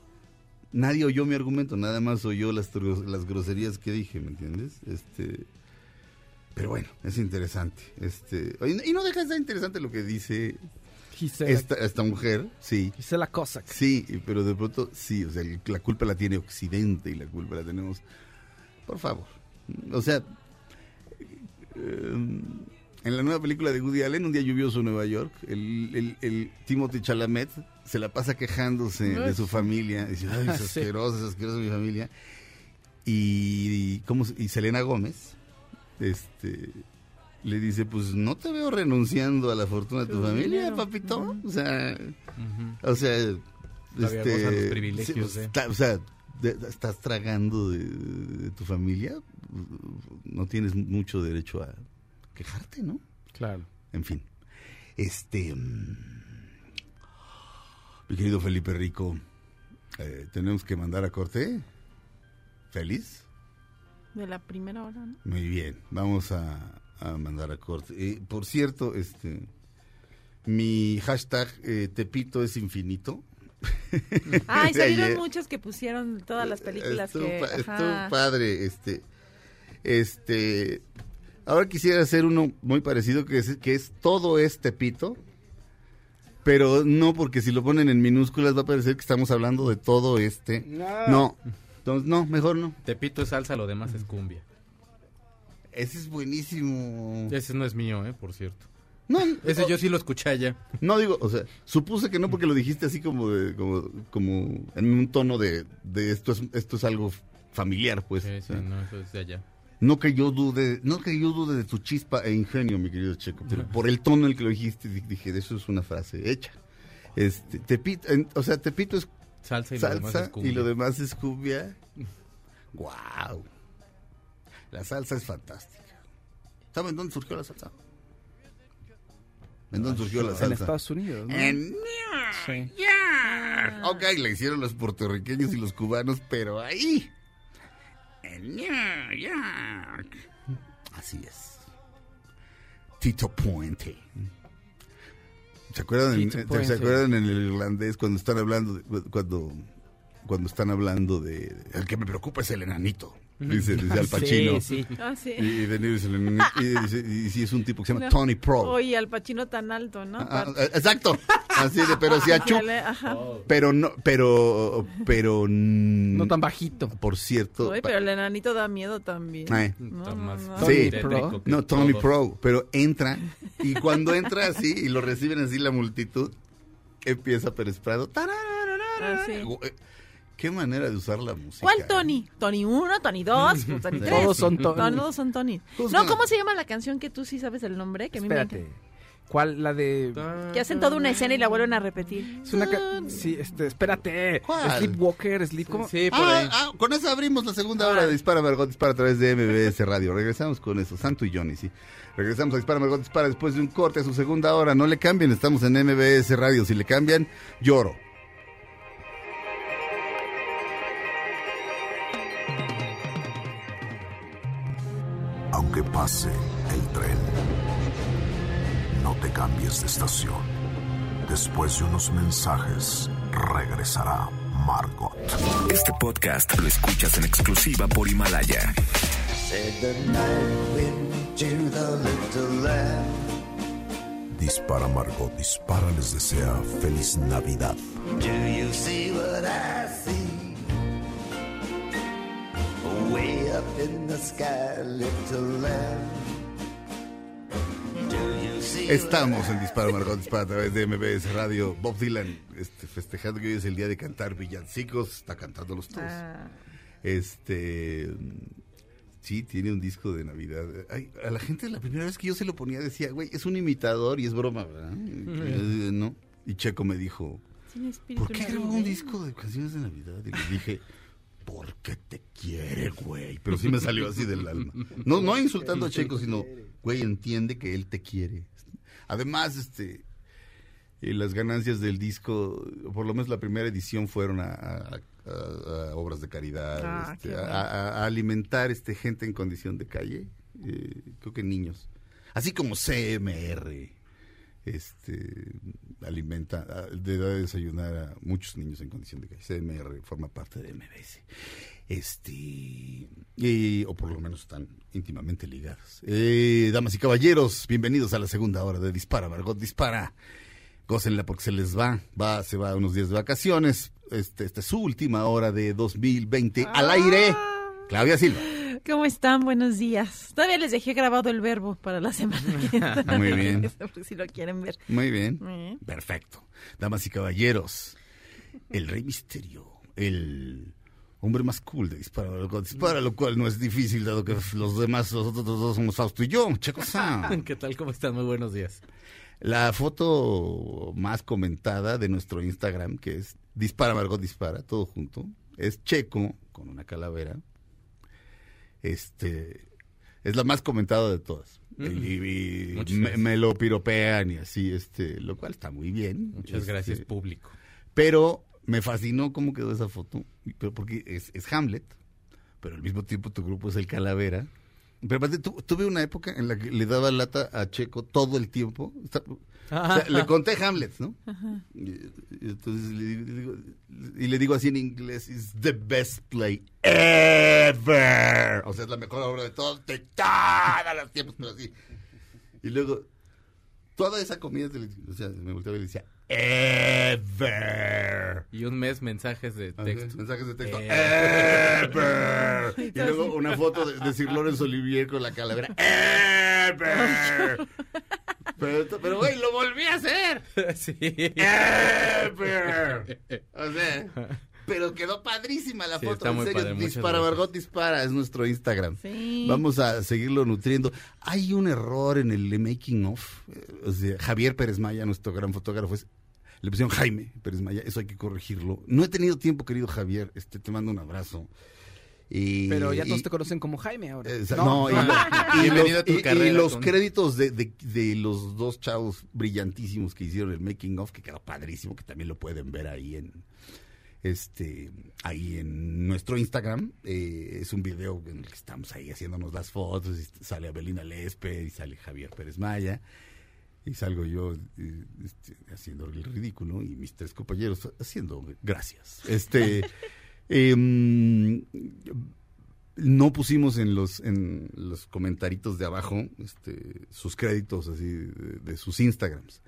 nadie oyó mi argumento, nada más oyó las, las groserías que dije, ¿me entiendes? Este, pero bueno, es interesante. Este, y no deja de ser interesante lo que dice Gisela, esta, esta mujer, sí. Gisela Cossack. Sí, pero de pronto sí, o sea, la culpa la tiene Occidente y la culpa la tenemos. Por favor. O sea, eh, en la nueva película de Woody Allen, Un día lluvioso en Nueva York, el, el, el Timothy Chalamet se la pasa quejándose de su familia. Dice, ay, es asqueroso, es asqueroso mi familia. Y, ¿cómo se- y Selena Gómez, este le dice, pues no te veo renunciando a la fortuna de tu Tu familia, dinero. papito. O sea, o sea, este, los privilegios, sí, ¿eh? está- o sea, de- estás tragando de, de tu familia, no tienes mucho derecho a quejarte, ¿no? Claro. En fin, este, mm, mi querido Felipe Rico, eh, tenemos que mandar a corte. ¿Feliz? De la primera hora, ¿no? Muy bien, vamos a, a mandar a corte. Eh, por cierto, este, mi hashtag eh, Tepito es infinito. Ay, salieron ayer. muchos que pusieron todas las películas Estuvo que... estuvo padre, este, este, ahora quisiera hacer uno muy parecido que es, que es todo es Tepito, pero no porque si lo ponen en minúsculas va a parecer que estamos hablando de todo este. No, entonces no, mejor no. Tepito es salsa, lo demás es cumbia. Ese es buenísimo. Ese no es mío, ¿eh? Por cierto. No, Ese yo sí lo escuché allá. No digo, o sea, supuse que no porque lo dijiste así como de, como, como en un tono de, de esto es, esto es algo familiar, pues. Sí, sí, ¿eh? no, eso es de allá. No que yo dude, no que yo dude de tu chispa e ingenio, mi querido Checo, pero por el tono en el que lo dijiste, di- dije, eso es una frase hecha. Este, Tepito, en- o sea, Tepito es Salsa y lo demás es salsa cumbia. y lo demás es cumbia. Wow. La salsa es fantástica. ¿Saben dónde surgió la salsa? ¿En dónde surgió la salsa? En Estados Unidos, ¿no? En Sí. Ok, la hicieron los puertorriqueños y los cubanos, pero ahí. En New York. Así es. Tito Puente. ¿Se acuerdan, en, Tito ¿se Puente. acuerdan en el irlandés cuando están hablando de, cuando cuando están hablando de el que me preocupa es el enanito? Dice, dice Al Pacino. Sí, sí. Ah, sí. Y De y, dice, y sí es un tipo que se llama No. Tony Pro. Oye, al Pachino tan alto, ¿no? Ah, ah, exacto. Así de, pero si a Chuck Dale, Ajá. pero no, pero, pero... No tan bajito. Por cierto... Oye, pero el enanito da miedo también. Ay. No, Está no. Sí. que No, Tony. Pro, pero entra y cuando entra así y lo reciben así la multitud, empieza Pérez Prado. Ah, sí. Qué manera de usar la música. ¿Cuál Tony? ¿Tony 1, Tony 2, Tony 3? Todos son Tony. Todos son Tony. Todos No, ¿cómo se llama la canción que tú sí sabes el nombre? Que a mí me Espérate. ¿Cuál? La de... Que hacen toda una escena y la vuelven a repetir. Es una... ca- Sí, este, espérate. ¿Cuál? Sleepwalker, Sleep... ¿cómo? Sí, por Ah, ahí. ah, con eso abrimos la segunda hora de Dispara Margot Dispara a través de MBS Radio. Regresamos con eso, Santo y Johnny, sí. Regresamos a Dispara Margot Dispara después de un corte a su segunda hora. No le cambien, estamos en MBS Radio. Si le cambian, lloro. Pase el tren, no te cambies de estación. Después de unos mensajes, regresará Margot. Este podcast lo escuchas en exclusiva por Himalaya. Dispara Margot, dispara les desea feliz Navidad. Do you see what I see? Way up in the sky, little lamb. Do you see Estamos en Disparo Margot Dispara a través de MBS Radio. Bob Dylan, este, festejando que hoy es el día de cantar villancicos, está cantándolos todos. Ah, Este. Sí, tiene un disco de Navidad. Ay, a la gente la primera vez que yo se lo ponía decía, güey, es un imitador y es broma, ¿verdad? Y, no. Y Checo me dijo, ¿por qué grabó un disco de canciones de Navidad? Y le dije, porque te quiere, güey. Pero sí me salió así del alma. No, no insultando a Checo, sino, güey, entiende que él te quiere. Además, este, eh, las ganancias del disco, por lo menos la primera edición, fueron a, a- a- a obras de caridad, Ah, este, a alimentar este gente en condición de calle, eh, creo que niños. Así como CMR este alimenta, le da de desayunar a muchos niños en condición de calle. CMR forma parte de MBS. Este, y- o por lo menos están íntimamente ligados. Eh, damas y caballeros, bienvenidos a la segunda hora de Dispara, Margot Dispara. Gócenla porque se les va, va, se va unos días de vacaciones. Este, esta es su última hora de 2020 al aire. Claudia Silva. ¿Cómo están? Buenos días. Todavía les dejé grabado el verbo para la semana que entra. Muy bien. Si lo quieren ver. Muy bien. Eh. Perfecto. Damas y caballeros, el Rey Misterio, el hombre más cool de Dispara, Margot Dispara, lo cual no es difícil, dado que los demás, los otros dos somos Fausto y yo, Checo. ¿Qué tal? ¿Cómo están? Muy buenos días. La foto más comentada de nuestro Instagram, que es Dispara Margot Dispara, todo junto, es Checo con una calavera. Este es la más comentada de todas. Mm. Y, y Muchas me, me lo piropean y así, este, lo cual está muy bien. Muchas Este, gracias, público. Pero me fascinó cómo quedó esa foto, pero porque es, es Hamlet, pero al mismo tiempo tu grupo es el Calavera. Pero aparte, tu- tuve una época en la que le daba lata a Checo todo el tiempo. Está- o sea, le conté Hamlet, ¿no? Y, y entonces le digo, le digo- y le digo así en inglés, it's the best play ever. O sea, es la mejor obra de todos, de todos los tiempos, pero así. Y luego, toda esa comida, o sea, me volteaba y le decía, ever. Y un mes mensajes de texto. Mensajes de texto. Ever. Y luego una foto de, de Sir Lawrence Olivier con la calavera. Ever. Pero, pero güey, lo volví a hacer. sí. Ever. O sea, pero quedó padrísima la Sí, foto. está En muy serio, padre, dispara. Margot dispara, es nuestro Instagram. Sí. Vamos a seguirlo nutriendo. Hay un error en el making of. eh, O sea, Javier Pérez Maya, nuestro gran fotógrafo, es- le pusieron Jaime Pérez Maya. Eso hay que corregirlo. No he tenido tiempo, querido Javier. Este, te mando un abrazo. Y, Pero ya todos y- te conocen como Jaime ahora. eh, no, y, lo- y Bienvenido los, a tu y- los con- créditos de, de- de los dos chavos brillantísimos que hicieron el making of, que quedó padrísimo, que también lo pueden ver ahí en este ahí en nuestro Instagram. Eh, es un video en el que estamos ahí haciéndonos las fotos, y sale Abelina Lespe y sale Javier Pérez Maya. Y salgo yo eh, este, haciendo el ridículo y mis tres compañeros haciendo gracias. Este em, no pusimos en los en los comentaritos de abajo este, sus créditos así de, de sus Instagrams.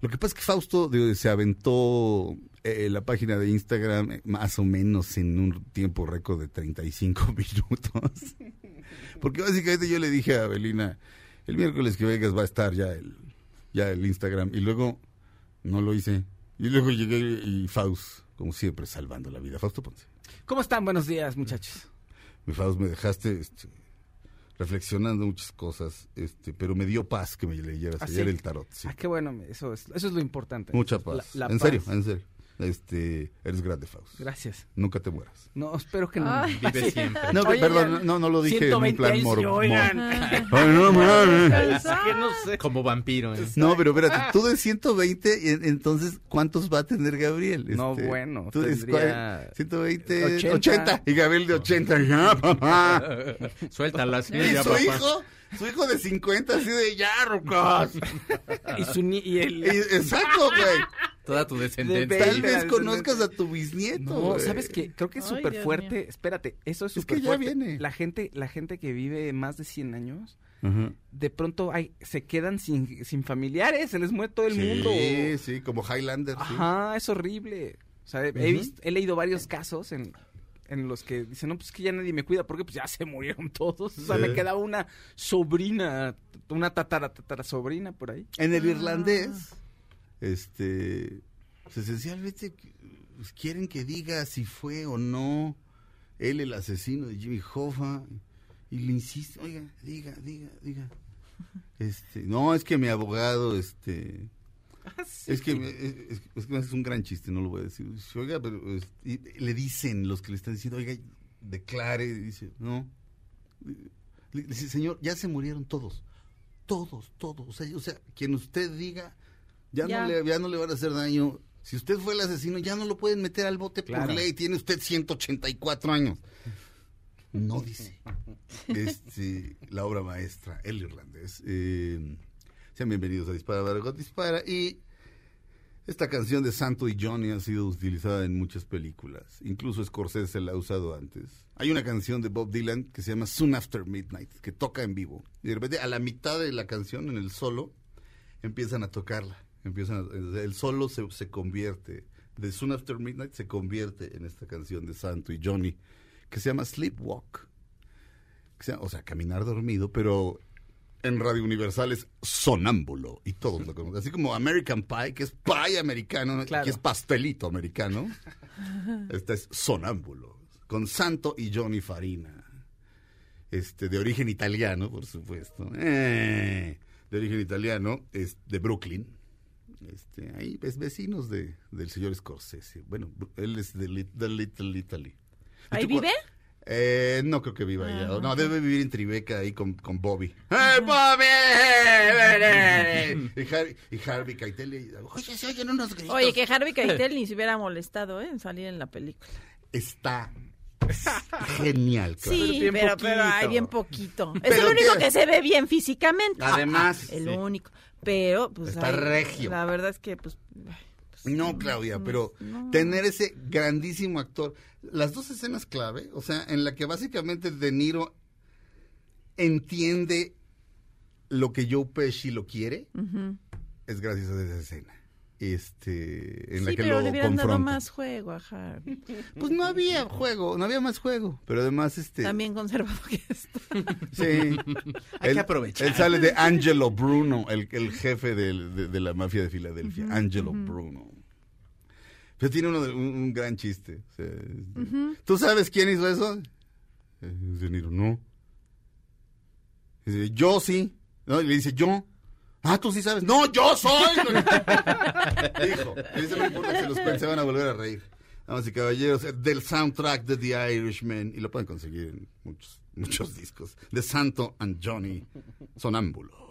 Lo que pasa es que Fausto de- se aventó eh, la página de Instagram eh, más o menos en un tiempo récord de 35 minutos. Porque básicamente yo le dije a Abelina, el miércoles que vengas va a estar ya el, ya el Instagram. Y luego no lo hice. Y luego llegué y Faust, como siempre, salvando la vida. Fausto Ponce. ¿Cómo están? Buenos días, muchachos. Mi Faust, me dejaste este, reflexionando muchas cosas, este, pero me dio paz que me leyeras ¿Ah, ayer sí? el tarot. sí. Ah, qué bueno, eso es, eso es lo importante. Mucha paz. La- la en paz. serio, en serio. Este, eres grande, Faust. Gracias. Nunca te mueras. No, espero que no. Ay. Vive siempre. No, Oye, perdón, ya- no, no lo dije en un 120 plan años, mor- y oigan. mor- Ay, no. Es no sé. Como vampiro. ¿eh? No, pero espérate, tú de 120, y en- entonces, ¿cuántos va a tener Gabriel? No, Este, bueno, tú es tendría cua- 120, 80. 80. y Gabriel de 80, ya, papá. Suéltala así, Y ya, su papá. hijo, su hijo de 50, así de ya, rucos. Y, su ni- y el... Y- Exacto, güey. Toda tu descendencia. De Tal vez conozcas a tu bisnieto. No. ¿sabes qué? Creo que es súper fuerte. mío. Espérate, eso es Es que súper ya fuerte. viene. La gente, la gente que vive más de 100 años, de pronto hay, se quedan sin, sin familiares, se les muere todo el sí, mundo. sí, como Highlander. sí. Ajá, es horrible. O sea, he, visto, he leído varios casos en, en los que dicen, no, pues que ya nadie me cuida porque pues ya se murieron todos. O sea, Sí. me quedaba una sobrina, una tatara, tatara sobrina por ahí. En el irlandés, este, pues, esencialmente pues, quieren que diga si fue o no él el asesino de Jimmy Hoffa y le insiste, oiga, diga, diga, diga. Este, no, es que mi abogado, este, es que me- es, es- es que es un gran chiste, no lo voy a decir. Dice, Oiga, pero es- y le dicen los que le están diciendo, oiga, declare, dice, no. Le dice, señor, ya se murieron todos. Todos, todos. O sea, o sea quien usted diga, ya, Ya. No le, ya no le van a hacer daño. Si usted fue el asesino, ya no lo pueden meter al bote Claro. por ley. Tiene usted 184 años. No dice. Este, la obra maestra, el irlandés. Eh, sean bienvenidos a Dispara, Margot Dispara. Y esta canción de Santo y Johnny ha sido utilizada en muchas películas. Incluso Scorsese la ha usado antes. Hay una canción de Bob Dylan que se llama Soon After Midnight, que toca en vivo. Y de repente, a la mitad de la canción, en el solo, empiezan a tocarla. Empiezan a- el solo se, se convierte, de Soon After Midnight se convierte en esta canción de Santo y Johnny, que se llama Sleepwalk. O sea, caminar dormido, pero en Radio Universal es sonámbulo y todos lo conocen. Así como American Pie, que es pie americano, que es pastelito americano. Esta es sonámbulo, con Santo y Johnny Farina. Este, de origen italiano, por supuesto. Eh, de origen italiano, es de Brooklyn. Este, ahí es vecinos de, del señor Scorsese. Bueno, él es de, de Little Italy. ¿Ahí vive? Eh, no creo que viva allá. Ah, No, debe vivir en Tribeca ahí con, con Bobby. ¡Hey, Bobby! y, Harvey, y Harvey Keitel. y- Oye, se oyen unos gritos. Oye, que Harvey Keitel ni se hubiera molestado ¿eh? en salir en la película. Está genial, claro. Sí, pero, pero hay bien poquito. Es Pero el único qué- que se ve bien físicamente. Además, El sí. único. Pero, pues. Está hay- regio. La verdad es que, pues. ay, pues, No, Claudia, pero no. tener ese grandísimo actor. Las dos escenas clave, o sea, en la que básicamente De Niro entiende lo que Joe Pesci lo quiere, es gracias a esa escena. Este, en la que pero lo le hubieran dado más juego a Harvey. Pues no había juego, no había más juego. Pero además, este. También conservado que está. Sí. Hay Él- que aprovechar. Él sale de Angelo Bruno, el, el jefe de, de la mafia de Filadelfia. Angelo Bruno. Pero tiene uno de- un, un gran chiste. o sea, este, ¿Tú sabes quién hizo eso? Eh, De Niro, no. Dice, yo sí. No, y le dice, yo. Ah, tú sí sabes. No, yo soy. Dijo. No importa que se los cuente, se van a volver a reír. Damas y caballeros, eh, del soundtrack de The Irishman, y lo pueden conseguir en muchos, muchos discos, de Santo and Johnny Sonámbulo.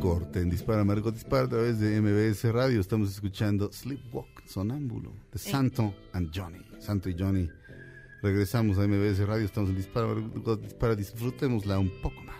Corte en Dispara Margot Dispara a través de MBS Radio. Estamos escuchando Sleepwalk, Sonámbulo, de Santo and Johnny. Santo y Johnny. Regresamos a MBS Radio. Estamos en Dispara Margot Dispara. Disfrutémosla un poco más.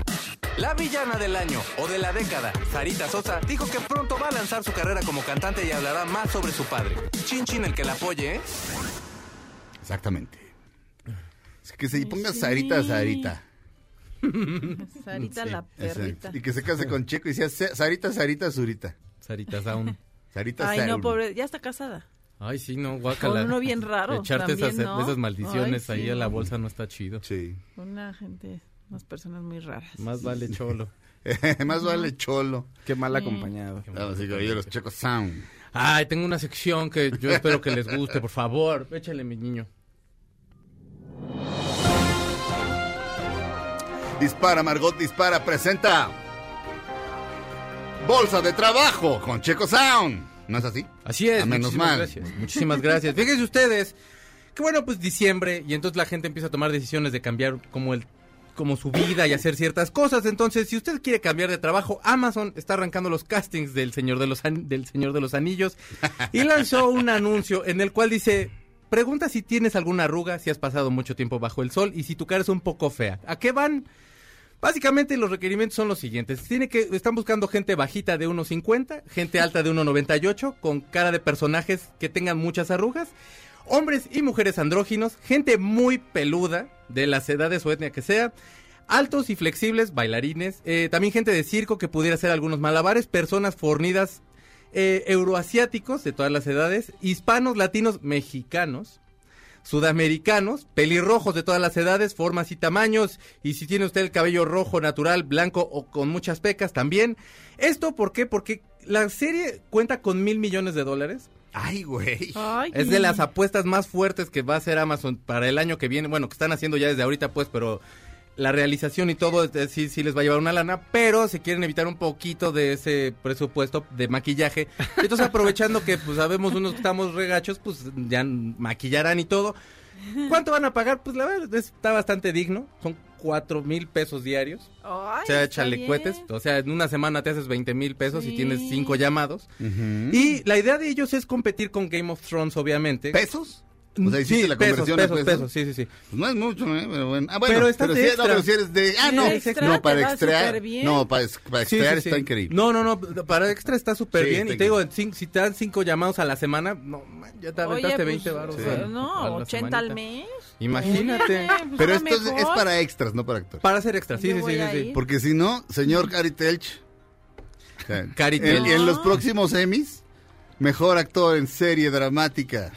La villana del año o de la década, Sarita Sosa, dijo que pronto va a lanzar su carrera como cantante y hablará más sobre su padre. Chin Chin el que la apoye, ¿eh? Exactamente. Es que se ponga sí. Sarita, Sarita. Sarita Sí, la perrita. exacto. Y que se case con Checo y sea Sa- Sarita, Sarita, Zurita. Sarita Sound. Sarita, Ay, no, pobre, ya está casada. Ay, sí, no, guácala. Con uno bien raro Echarte también, esas, ¿no? esas maldiciones Ay, ahí a la bolsa no está chido. Sí. Una gente, unas personas muy raras. Más vale cholo. Más vale cholo. Qué mal Sí. acompañado. Vamos, sí, caballeros, Checo Sound. Ay, tengo una sección que yo espero que les guste, por favor. Échale, mi niño. Dispara, Margot, dispara, presenta. Bolsa de trabajo con Checo Sound. ¿No es así? Así es. A menos muchísimas mal. Gracias, muchísimas gracias. Fíjense ustedes que bueno, pues diciembre y entonces la gente empieza a tomar decisiones de cambiar como el como su vida y hacer ciertas cosas. Entonces, si usted quiere cambiar de trabajo, Amazon está arrancando los castings del Señor de los An- del Señor de los Anillos y lanzó un anuncio en el cual dice Pregunta si tienes alguna arruga, si has pasado mucho tiempo bajo el sol y si tu cara es un poco fea. ¿A qué van? Básicamente los requerimientos son los siguientes. Tiene que están buscando gente bajita de 1.50, gente alta de 1.98 con cara de personajes que tengan muchas arrugas, hombres y mujeres andróginos, gente muy peluda de las edades o etnia que sea, altos y flexibles, bailarines, eh, también gente de circo que pudiera hacer algunos malabares, personas fornidas eh, euroasiáticos de todas las edades, hispanos, latinos, mexicanos, sudamericanos, pelirrojos de todas las edades, formas y tamaños, y si tiene usted el cabello rojo, natural, blanco o con muchas pecas también. ¿Esto por qué? Porque la serie cuenta con mil millones de dólares. Ay, güey. Ay, Es de las apuestas más fuertes que va a hacer Amazon para el año que viene. Bueno, que están haciendo ya desde ahorita, pues, pero la realización y todo eh, sí, sí les va a llevar una lana, pero se quieren evitar un poquito de ese presupuesto de maquillaje. Entonces, aprovechando que pues sabemos unos que estamos regachos, pues ya maquillarán y todo. ¿Cuánto van a pagar? Pues la verdad está bastante digno. Son cuatro mil pesos diarios. Ay, o sea, bien. cohetes. O sea, en una semana te haces 20 mil pesos y tienes cinco llamados. Y la idea de ellos es competir con Game of Thrones, obviamente. ¿Pesos? O sea, hiciste sí, la pesos, conversión a pesos, pesos. pesos, sí, sí, sí. Pues no es mucho, ¿eh? Pero bueno. Ah, bueno. Pero de sí, no, pero si eres de... Ah, no. extra, no, para extraer. No, para, para extraer sí, sí. está increíble. No, no, no, para extra está súper Sí, bien. está Y te digo, si te dan cinco llamados a la semana, no, man, ya te Oye, aventaste pues, 20 baros. Sí. a- a No, la 80 al mes. Imagínate. Pues Pero esto es, es para extras, no para actores. Para hacer extra, sí, Yo sí, sí, sí. Porque si no, señor Cary Telch. o sea, en, Telch. en los próximos Emmys, mejor actor en serie dramática.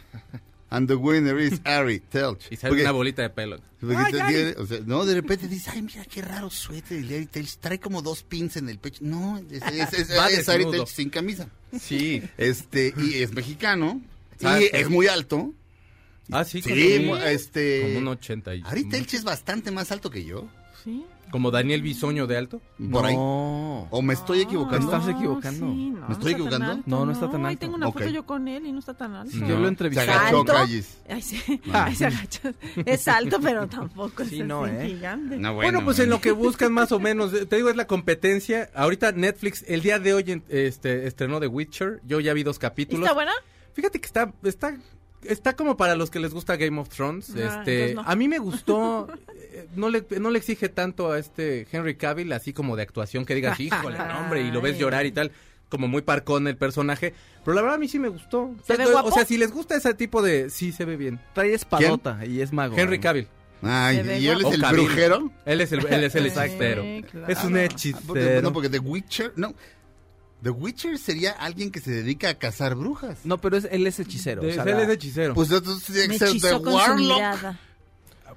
And the winner is Harry Telch. Y sale Porque- una bolita de pelo. Ay, te- o sea, no, de repente dices, ay, mira qué raro suéter el de Harry Telch. Trae como dos pins en el pecho. No, es, es, es- Va es Harry desnudo. Telch sin camisa. Sí. Este, y es mexicano. Ah, y sí. es muy alto. Ah, sí, Sí, como, este. un 80 y... Harry Telch es bastante más alto que yo. Sí. Como Daniel Bisoño de alto. Por ahí. No. ¿O me estoy equivocando? Estás equivocando. sí, no, ¿Me estoy equivocando? alto, No, no está tan alto. tengo una foto yo con él y no está tan alto. No. Yo lo Se entrevisté. agachó ¿Alto? calles. Ay, sí. Ay, se agachó. Es alto, pero tampoco Sí, es no, ¿eh? gigante. No, Bueno, pues en lo que buscan más o menos, eh, te digo, es la competencia. Ahorita Netflix, el día de hoy en- este, estrenó The Witcher. Yo ya vi dos capítulos. ¿Está buena? Fíjate que está, está, está como para los que les gusta Game of Thrones. Ah, este, no. a mí me gustó. eh, no le, no le exige tanto a este Henry Cavill, así como de actuación que digas, híjole, no, hombre, y lo ves llorar y tal. Como muy parcón el personaje. Pero la verdad a mí sí me gustó. ¿Se O sea, o si les gusta ese tipo de. Sí, se ve bien. Trae espadota y es mago. Henry Cavill. Ay, ¿y él es el Cavill. brujero? Él es el, él es el Sí, hechicero. claro. Es un Ah, hechicero. porque, no, porque The Witcher, no. The Witcher sería alguien que se dedica a cazar brujas. No, pero es, él es hechicero. De- o, sea, él la- es hechicero. Pues entonces Me que ser The Warlock.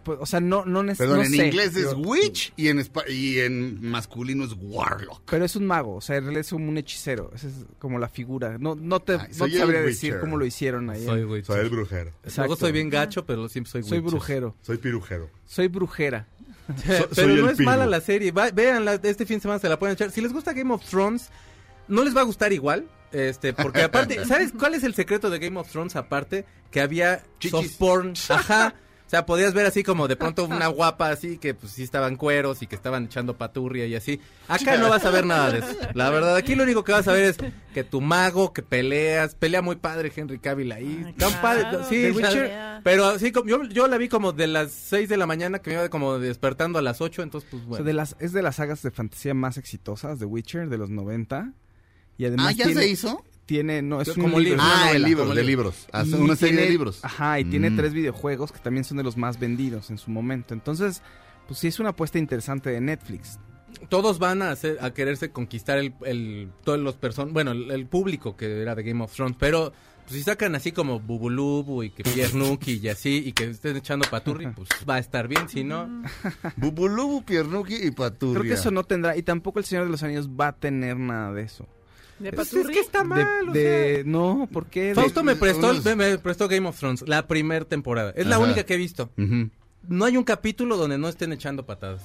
pues, o sea, no, no, Perdón, no en sé. inglés es Yo- Witch y en, y en masculino es Warlock. Pero es un mago, o sea, en realidad es un hechicero. Esa es como la figura. No, no te, Ay, no soy te el sabría Witcher. decir cómo lo hicieron ahí. soy Witcher. brujero. Exacto. Luego soy bien gacho, pero siempre soy Soy Witcher. brujero. Soy pirujero. Soy brujera. Pero soy no el es Piru. mala la serie. Va, véanla, este fin de semana se la pueden echar. Si les gusta Game of Thrones, no les va a gustar igual. Este, porque aparte, ¿sabes cuál es el secreto de Game of Thrones? Aparte, que había Chichis. soft porn. Ajá. O sea, podías ver así como de pronto una guapa así que pues sí estaban cueros y que estaban echando paturria y así. Acá no vas a ver nada de eso. La verdad, aquí lo único que vas a ver es que tu mago, que peleas, pelea muy padre Henry Cavill ahí. Ay, Tan padre, claro, sí, o sea, Witcher. pero así como yo, yo la vi como de las 6 de la mañana que me iba como despertando a las 8, entonces pues O sea, bueno. de las, es de las sagas de fantasía más exitosas de Witcher de los 90. Y además Ah, ¿ya tiene, se hizo? Tiene, no, es Como un libro. libro. es una Ah, novela. el libro, como de libro. libros. Hace Y una serie de libros. Ajá, y tiene Mm. tres videojuegos que también son de los más vendidos en su momento. Entonces, pues sí es una apuesta interesante de Netflix. todos van a hacer a quererse conquistar el, el todos los person bueno el, el público que era de Game of Thrones pero pues, si sacan así como Bubulubu y que Pierre Nuki y así y que estén echando paturri pues va a estar bien si no Bubulubu, Piernuki y Paturria. Creo que eso no tendrá, y tampoco el Señor de los Anillos va a tener nada de eso. ¿De Pues es que está De, mal o no, ¿por qué? De- Fausto me prestó unos- me, prestó Game of Thrones la primera temporada es la única que he visto no hay un capítulo donde no estén echando patadas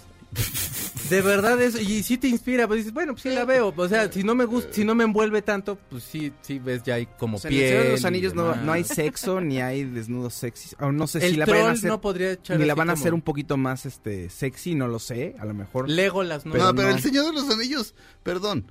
de verdad es y sí te inspira pues dices bueno pues sí la veo o sea si no me gusta si no me envuelve tanto pues sí sí ves ya hay como O sea, en el piel Señor de los Anillos no, no hay sexo ni hay desnudos sexys. O no sé el si la van a hacer. no podría echar ni la van a como- hacer un poquito más este sexy, no lo sé, a lo mejor. Legolas, ¿no? no, Pero pero no. el Señor de los Anillos, perdón.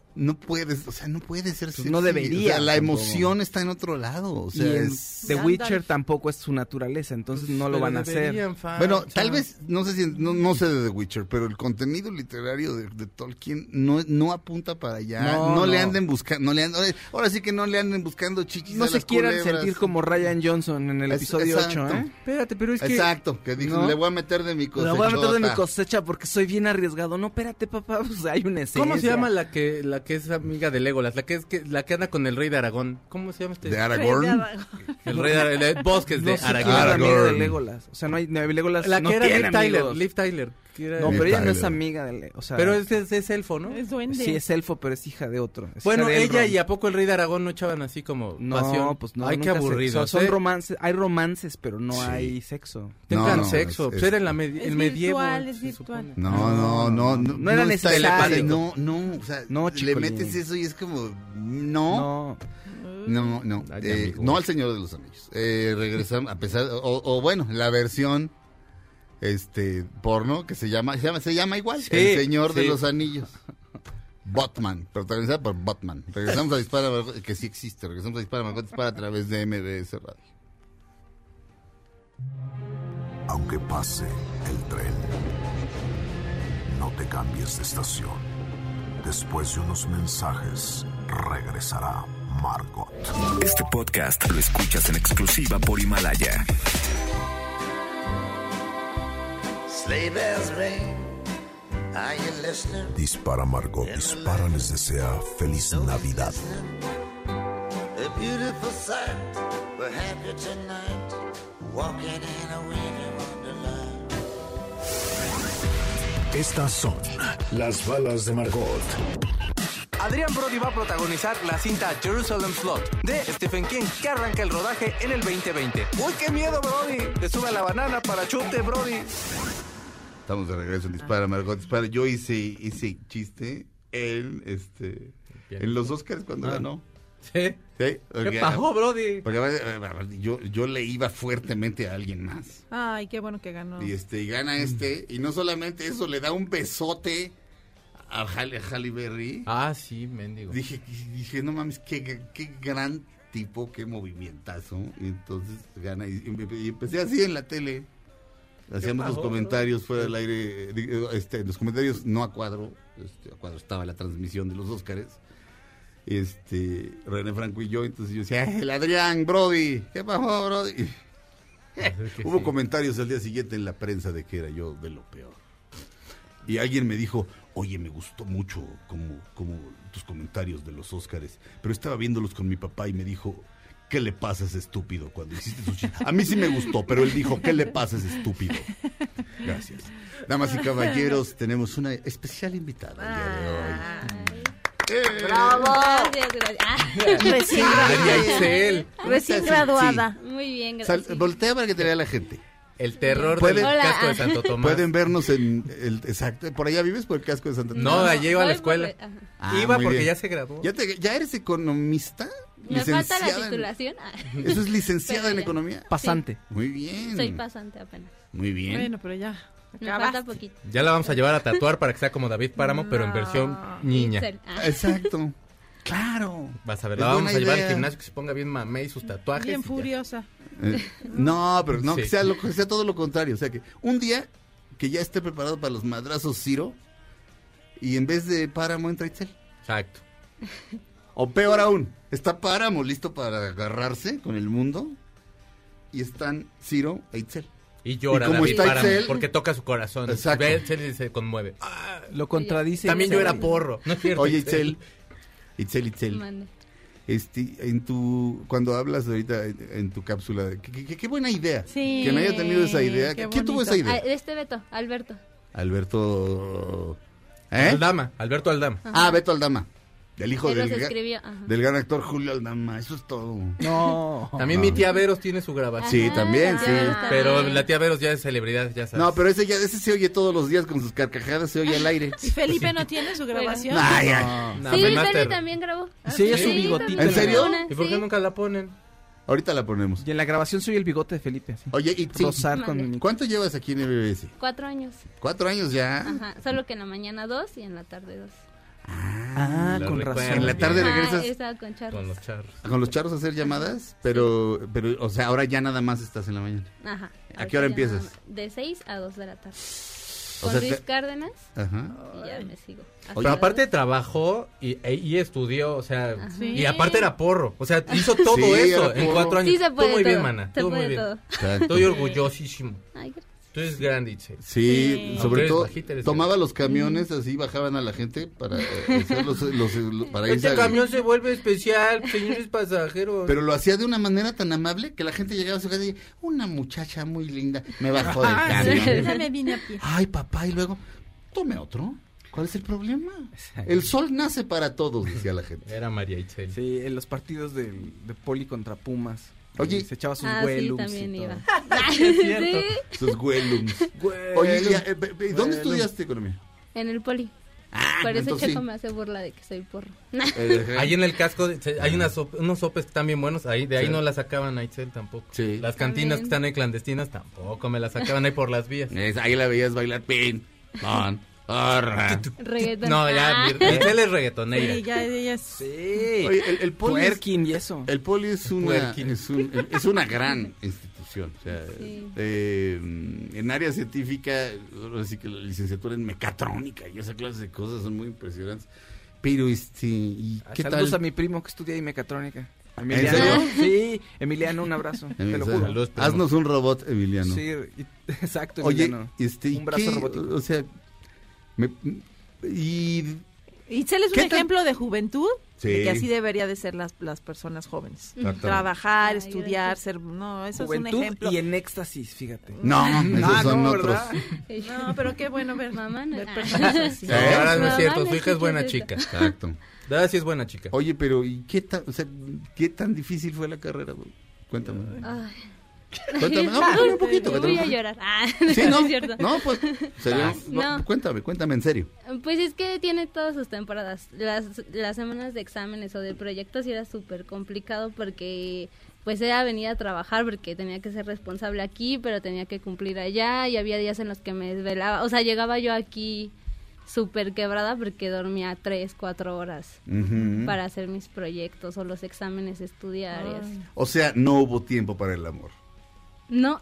No puedes, o sea, no puede ser sexy. no debería, O sea, la emoción está en otro lado. O y sea, en es- The. Witcher tampoco es su naturaleza, entonces no lo van a hacer. deberían, fa- Bueno, o sea, tal vez, no sé si, no, no sé de The Witcher, pero el contenido literario de, de Tolkien no, no apunta para allá. No, No, le anden buscando, no le anden, ahora sí que no le anden buscando chichis No a se las quieran culebras. sentir como Ryan Johnson en el Es- episodio exacto. 8, ¿eh? Espérate, pero es que Exacto, que dijo, ¿No? le voy a meter de mi cosecha. voy a meter de mi cosecha porque soy bien arriesgado. No, espérate, papá, pues hay una esencia. ¿Cómo se llama la que la que es amiga de Legolas? La que es que la que anda con el rey de Aragón. ¿Cómo se llama este? De Aragorn. El rey de Aragón, el bosques de No sé la amiga de Aragorn. Legolas. O sea, no hay, no, Legolas La no que era tiene Liv Tyler. Liv Tyler. No, pero ella no es amiga de Le- o sea, Pero es, es, es elfo, ¿no? Es duende. sí es elfo, pero es hija de otro. es Bueno, hija de ella Elrond. y a poco el rey de Aragón no echaban así como no, pasión. pues no. Ay, qué aburrido. o sea, son ¿eh? romances, hay romances, pero no Sí. hay sexo. Tengan No, no, sexo. es- pues es- era la med- Es el medievo. virtual, es virtual. No, no, no, no. No era necesario. No, no, o sea, No, le chicolín. metes eso y es como, no, No. no, no, Ay, eh, no al Señor de los Anillos. Eh, regresamos, a pesar, o, o bueno, la versión, este, porno, que se llama, se llama, se llama igual, Sí, El Señor de los Anillos. Botman, protagonizada por Botman. Regresamos a Dispara, Margot, que sí existe, regresamos a Dispara, Margot Dispara a través de MBS Radio. Aunque pase el tren, no te cambies de estación. Después de unos mensajes, regresará Margot. Este podcast lo escuchas en exclusiva por Himalaya. Sleigh bells ring. Are you listening? Dispara Margot, dispara les desea feliz Navidad. A beautiful sight. We're happy tonight. Walking in a winter wonderland. Estas son las balas de Margot. Adrián Brody va a protagonizar la cinta Jerusalem Slot de Stephen King que arranca el rodaje en el 2020. ¡Uy, qué miedo, Brody! Te sube la banana para chute, Brody. Estamos de regreso en Dispara, Margot Dispara. Yo hice ese chiste en, este, en los Oscars cuando Ah. ganó. ¿Sí? Sí, ¿Qué pasó, Brody? Porque yo, yo le iba fuertemente a alguien más. Ay, qué bueno que ganó. Y este, y gana este, y no solamente eso, le da un besote a Halle, a Halle Berry. Ah, sí, mendigo. Dije, dije, no mames, qué, qué gran tipo, qué movimientazo. Y entonces gana, y, y empecé así en la tele. Hacíamos los comentarios fuera del aire, eh, digo, este, los comentarios no a cuadro, este, a cuadro estaba la transmisión de los Óscares. Este, René Franco y yo, entonces yo decía, "Ay, el Adrián, Brody, ¿qué pasó, Brody? que Hubo sí. comentarios al día siguiente en la prensa de que era yo de lo peor. Y alguien me dijo, oye, me gustó mucho como, como tus comentarios de los Óscares, pero estaba viéndolos con mi papá y me dijo, ¿qué le pasa a ese estúpido cuando hiciste su chiste? A mí sí me gustó, pero él dijo, ¿qué le pasa a ese estúpido? Gracias. Damas y caballeros, tenemos una especial invitada el día de hoy. ¡Eh! Gracias, gracias. Ah, Recién, Itzel. recién graduada. muy bien, Sal- gracias. voltea para que te vea la gente. El terror Pueden- del Hola. casco de Santo Tomás. Pueden vernos en el exacto. ¿Por allá vives por el casco de Santa No, allí iba a la escuela. Ah, Iba muy porque bien. ya se graduó. ¿Ya, te- ya eres economista? Me falta la en- titulación. Ah. ¿Eso es licenciada Pero en economía? Pasante. Muy bien. Soy pasante apenas. Muy bien. Bueno, pero ya. Falta poquito. Ya la vamos a llevar a tatuar para que sea como David Páramo, pero en versión niña. Ah. Exacto. Claro. Vas a ver, Es la vamos a llevar al gimnasio que se ponga bien mamey sus tatuajes. Bien y furiosa. Eh, no, pero no, Sí. que, sea lo, que sea todo lo contrario. O sea, que un día que ya esté preparado para los madrazos Ciro y en vez de Páramo entra Itzel. Exacto. O peor aún, está Páramo listo para agarrarse con el mundo y están Ciro e Itzel. Y llora Y como David está Páramo Itzel- porque toca su corazón. Exacto. Ve Itzel y se conmueve. Lo contradice. También yo era porro. No es cierto, Oye, Itzel. Itzel, Itzel. Mande. Este, en tu, cuando hablas ahorita en, en tu cápsula, qué, buena idea. Sí, que me haya tenido esa idea. qué ¿Quién tuvo esa idea? Ah, este Beto, Alberto. Alberto. ¿Eh? Aldama, Alberto Aldama. Ah, Beto Aldama. El hijo del, escribió. Del gran actor Julio Aldama. Eso es todo. No. También No. mi tía Veros tiene su grabación. Sí, Ajá, también, la sí. Pero la tía Veros ya es celebridad, ya sabes. No, pero ese ya ese se oye todos los días con sus carcajadas, se oye al aire. ¿Y Felipe no tiene su grabación? Ay, ay. No, Sí, Felipe también grabó. Sí, ella su bigotito. ¿En serio? una, ¿Y por qué sí. nunca la ponen? Ahorita la ponemos. Y en la grabación soy el bigote de Felipe. así. Oye, y sí, Rosar con. ¿cuánto llevas aquí en MBS? Cuatro años. Cuatro años ya. Ajá. Solo que en la mañana dos y en la tarde dos. Ah, con razón. En la tarde Ah, regresas estaba con Charles. Con los charros. con los charros a hacer llamadas, pero, pero, o sea, ahora ya nada más estás en la mañana. Ajá. ¿A qué hora empiezas? De 6 a 2 de la tarde. O Con sea, Luis te- Cárdenas Ajá. y ya me sigo. Hasta Pero aparte trabajó y, e- y estudió, o sea, Ajá. y aparte era porro, o sea, hizo todo Sí, eso en cuatro años. Sí se puede Estuvo muy bien, todo, mana, se muy puede bien. todo. Estoy orgullosísimo. Ay, gracias. Tú eres grande, Itzel. Sí, Sí. sobre todo bajita, tomaba los camiones así, bajaban a la gente para eh, hacer los, los- los- para irse Este a- camión se vuelve especial, señores pasajeros. Pero lo hacía de una manera tan amable que la gente llegaba a su casa y decía, una muchacha muy linda, me bajó del Ah, sí, camión. ya me vine a pie. Ay, papá, y luego, tome otro. ¿Cuál es el problema? El sol nace para todos, decía la gente. Era María Itzel. Sí, en los partidos del- de Poli contra Pumas. Oye. Se echaba sus Ah, sí, huelums también y todo. iba. cierto. Sí, Sus güelums. Oye, ya, eh, eh, ¿dónde estudiaste economía? en el poli. Ah, Por eso Checo sí. me hace burla de que soy porro. Eh, Ahí en el casco se- hay unas unos sopes que están bien buenos, ahí de ahí Sí. no la sacaban a Itzel tampoco. Sí. Las cantinas que También. están ahí clandestinas tampoco me las sacaban ahí por las vías. Es- ahí la veías bailar pin, pon, porra. Reggaetón. No, ya, Ah. mi- Itzel es reggaetoneira. Sí, ya ella es... Sí. Oye, el, el poli es, Twerking y eso. el poli es una, es, un- es una gran institución. O sea, Sí. eh, en área científica, ahora sí que la licenciatura en mecatrónica y esa clase de cosas son muy impresionantes. Pero, este, ¿y qué Saludos tal? a mi primo que estudia ahí mecatrónica. serio? Emiliano. Sí, Emiliano, un abrazo. Te lo juro. Saludos. Haznos un robot, Emiliano. Sí, exacto, Oye, Emiliano. este, ¿y un brazo qué? robótico. O sea, me- y Itzel es un ejemplo de juventud, Sí. de que así debería de ser las, las personas jóvenes. Trabajar, Ay, estudiar, ser... No, eso es Juventud un ejemplo. y en éxtasis, fíjate. no, esos Ah, son no, otros. ¿verdad? No, pero qué bueno ver, Mamá no- ver personas así. No, ahora no es cierto, no su hija es buena chica. Exacto. Ahora sí es buena chica. Oye, pero ¿y qué tan, o sea, qué tan difícil fue la carrera? güey? Cuéntame. Ay. Cuéntame, no, cuéntame un poquito. Voy a llorar. Ah, Sí, no, es cierto. no, pues, serio, No. no, cuéntame, cuéntame en serio. Pues es que tiene todas sus temporadas. Las, las semanas de exámenes o de proyectos sí era súper complicado porque pues era venir a trabajar porque tenía que ser responsable aquí, pero tenía que cumplir allá y había días en los que me desvelaba. O sea, llegaba yo aquí súper quebrada porque dormía tres, cuatro horas Ujú. para hacer mis proyectos o los exámenes estudiar y así. O sea, no hubo tiempo para el amor. No.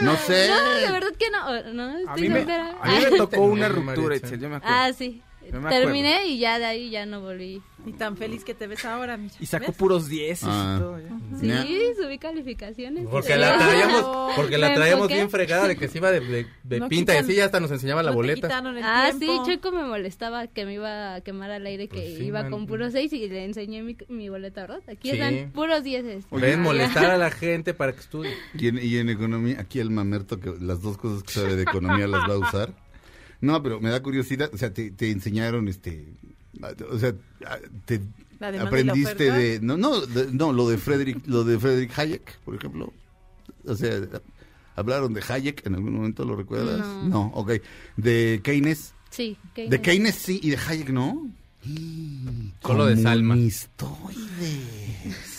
No sé. No, de verdad que no. No, A estoy mí, me, a mí me tocó una ruptura, Itzel. Itzel, yo me acuerdo. Ah, sí. Acuerdo. Terminé y ya de ahí ya no volví. Y tan feliz que te ves ahora, mira. Y sacó ¿Ves? puros 10 Ah. y todo. ya. Sí, subí calificaciones. Porque la traíamos, porque la Me traíamos bien fregada de que se iba de, de- de No pinta y quitan- así ya hasta nos enseñaba la No boleta. Ah, sí, tiempo. Checo me molestaba que me iba a quemar al aire que Pues sí, iba man. con puros seis y le enseñé mi, mi boleta, ¿verdad? Aquí Sí. están puros dieces. Ven, molestar a la gente para que estudie. Y en, y en economía, aquí el mamerto, que las dos cosas que sabe de economía las va a usar. No, pero me da curiosidad, o sea, te, te enseñaron, este, o sea, te aprendiste de, no, no, de- no, lo de Frederick, lo de Frederick Hayek, por ejemplo. O sea, hablaron de Hayek en algún momento, ¿lo recuerdas? No. ok. De Keynes, Sí. que de no. Keynes sí y de Hayek no. Solo de Salma. Comunistoides.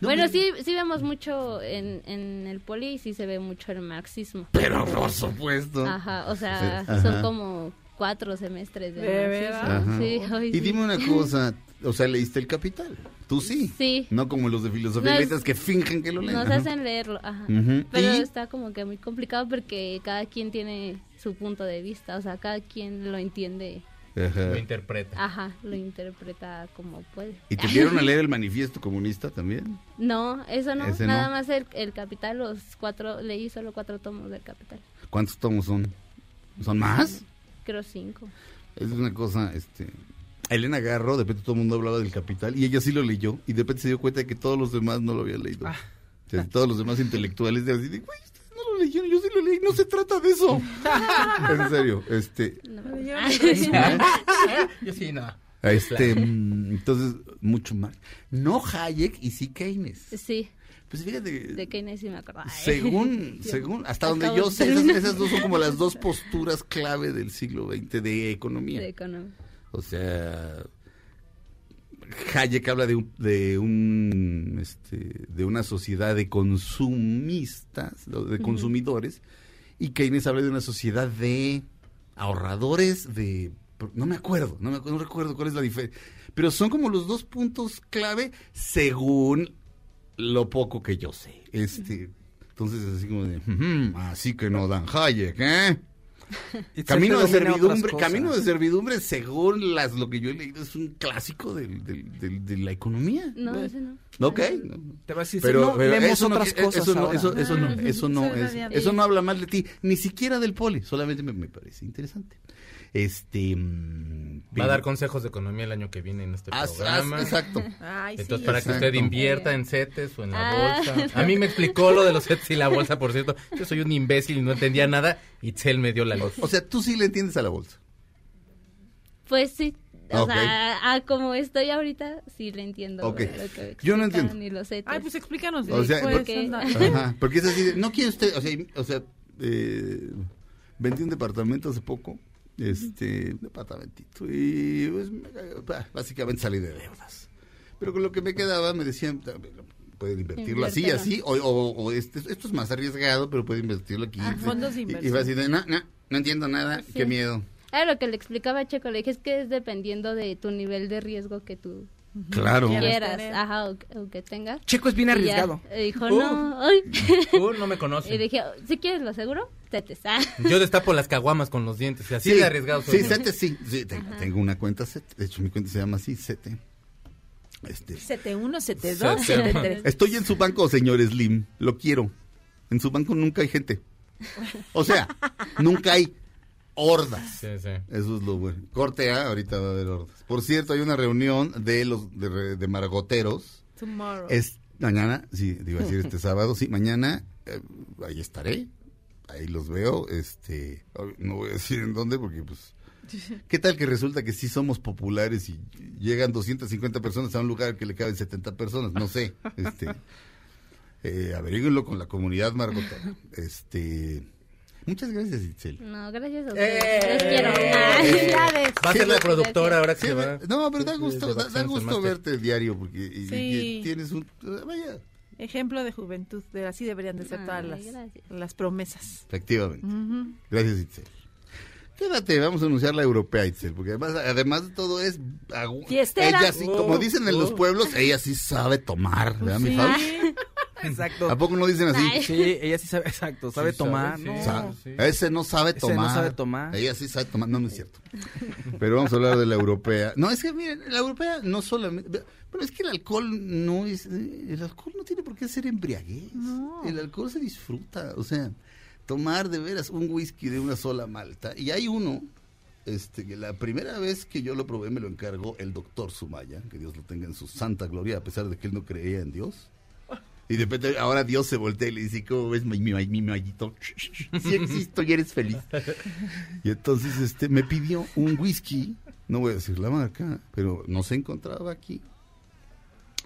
No, bueno, pero- sí, sí vemos mucho en, en el poli y sí se ve mucho el marxismo. Pero por supuesto. Ajá, o sea, Sí, ajá. son como cuatro semestres de, ¿De marxismo. Sí, Y sí. dime una cosa, o sea, ¿leíste el Capital? Tú sí. Sí. No como los de filosofía Nos- y letras que fingen que lo leen. Nos Ajá. hacen leerlo, ajá. Pero ¿Y? está como que muy complicado porque cada quien tiene su punto de vista, o sea, cada quien lo entiende, Ajá. Lo interpreta. ajá, lo interpreta como puede. ¿Y te dieron a leer el manifiesto comunista también? No, eso no, Ese nada no. más el, el Capital, los cuatro, leí solo cuatro tomos del Capital, ¿Cuántos tomos son? ¿Son más? creo cinco. Es una cosa, este... Elena Garro, de repente todo el mundo hablaba del Capital y ella sí lo leyó y de repente se dio cuenta de que todos los demás no lo habían leído. Ah. O sea, todos los demás intelectuales de así de, güey, ustedes no lo leyeron, yo no se trata de eso. en serio, este... Yo sí, no. Este, mm, entonces, mucho más. No Hayek y sí Keynes. Sí, Pues fíjate, de Keynes sí me acuerdo. Según, según, hasta donde yo sé, esas, esas dos son como las dos posturas clave del siglo XX de economía. De economía. O sea, Hayek habla de un, de un, este, de una sociedad de consumistas, de consumidores, y Keynes habla de una sociedad de ahorradores, de, no me acuerdo, no me no recuerdo cuál es la diferencia, pero son como los dos puntos clave según lo poco que yo sé. Este, entonces así como de, "Ujú, así que no dan Hayek, ¿eh? Camino de servidumbre, camino de servidumbre, según las lo que yo he leído, es un clásico del- del- del- de la economía. No, ese no. Ok. Te va a decir, Pero, no, pero leemos eso, no, otras eh, cosas eso no, ahora. eso, eso no, eso no, es- eso no habla mal de ti, ni siquiera del poli, solamente me, me parece interesante. Este. mm, Va a dar consejos de economía el año que viene en este Haz- programa. haz- exacto. Ay, Entonces, sí. para que usted invierta en CETES o en la Ah. bolsa. A mí me explicó lo de los CETES y la bolsa, por cierto. Yo soy un imbécil y no entendía nada. Y Itzel me dio la luz. O sea, tú sí le entiendes a la bolsa. Pues sí, o sea, a como estoy ahorita, sí le entiendo. Ok. lo que Yo no entiendo. y los Ay, pues explícanos. O sea, pues, porque-. Ajá, porque es así de, no quiere usted, o sea, o sea, eh, vendí un departamento hace poco, este, un departamentito, y pues, básicamente salí de deudas. Pero con lo que me quedaba me decían, pueden invertirlo así, así, o, o- o este- esto es más arriesgado, pero puede invertirlo aquí. Ajá. Fondos Y- Y, fue así de, no, no, no entiendo nada, Sí. qué miedo. Ah, lo que le explicaba a Checo, le dije es que es dependiendo de tu nivel de riesgo que tú Claro. Quieras quieras, ajá, o, o que tengas. Checo es bien Y ya, arriesgado. dijo, Uh. no, ay. Uh, no me conoce. Y dije, si quieres lo seguro, te te ah. Yo destapo las caguamas con los dientes. y Así Sí, de arriesgado soy Sí. Sete sí, sí, tengo, tengo una cuenta Sete, de hecho mi cuenta se llama así, Sete. Este, CT1, CT2, CT. CT3. Estoy en su banco, señor Slim. Lo quiero. En su banco nunca hay gente. O sea, nunca hay hordas. Sí, sí. Eso es lo bueno. Corte A, ahorita va a haber hordas. Por cierto, hay una reunión de los de, re- de margoteros. Tomorrow. Es mañana, sí, a decir este sábado, sí, mañana eh, ahí estaré. Ahí los veo, este, no voy a decir en dónde porque pues ¿Qué tal que resulta que sí somos populares y llegan 250 personas a un lugar que le caben 70 personas? No sé. Este, eh, averígüenlo con la comunidad margotera. Este, muchas gracias, Itzel. No, gracias a ¡Eh! ustedes. Les quiero. Felicidades. Va a ser la productora ahora que Sí, se va. no, pero da gusto, da, da gusto verte diario porque y- Sí. y tienes un vaya, Ejemplo de juventud. De, así deberían de ser todas Ay, las, las promesas. efectivamente. Gracias, Itzel. Quédate, vamos a anunciar la europea, Itzel, porque además, además de todo es... Fiestera. Ella sí, como dicen en los Oh. pueblos, ella sí sabe tomar, ¿verdad, mi Sí. Exacto. ¿A poco no dicen así? Ay. Sí, ella sí sabe, exacto, sabe Sí, tomar, sabe, ¿no? sí. Sa- sí. Ese no sabe Ese no tomar. sabe tomar. Ella sí sabe tomar. No, no es cierto. Pero vamos a hablar de la europea. No, es que miren, la europea no solamente... Pero es que el alcohol no es... El alcohol no tiene por qué ser embriaguez. No. El alcohol se disfruta. O sea, tomar de veras un whisky de una sola malta. Y hay uno... Este, que la primera vez que yo lo probé me lo encargó el doctor Sumaya, que Dios lo tenga en su santa gloria, a pesar de que él no creía en Dios. Y de repente ahora Dios se voltea y le dice, ¿cómo ves mi, mi, mi mallito? Sí existo y eres feliz. Y entonces este me pidió un whisky, no voy a decir la marca, pero no se encontraba aquí.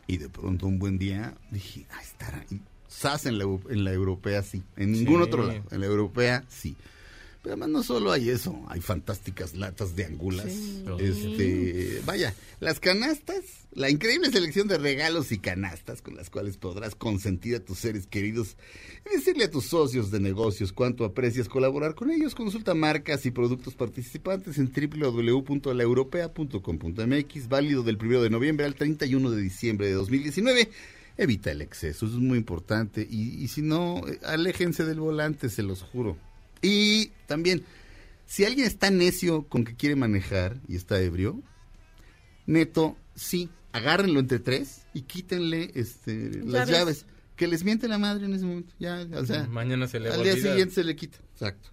Y de pronto un buen día dije, ah, estará. Sas en la, en la europea sí, en ningún Sí. otro lado. En la europea sí. Pero además no solo hay eso, hay fantásticas latas de angulas. Sí. Este, vaya, las canastas, la increíble selección de regalos y canastas con las cuales podrás consentir a tus seres queridos y decirle a tus socios de negocios cuánto aprecias colaborar con ellos. Consulta marcas y productos participantes en www.laeuropea.com.mx, válido del 1 de noviembre al 31 de diciembre de 2019. Evita el exceso, eso es muy importante. Y, y si no, eh, aléjense del volante, se los juro. Y también, si alguien está necio con que quiere manejar y está ebrio, neto, sí, agárrenlo entre tres y quítenle este, las Llaves. Que les miente la madre en ese momento. Ya, o sea, Mañana se le va al día siguiente se le quita. Exacto.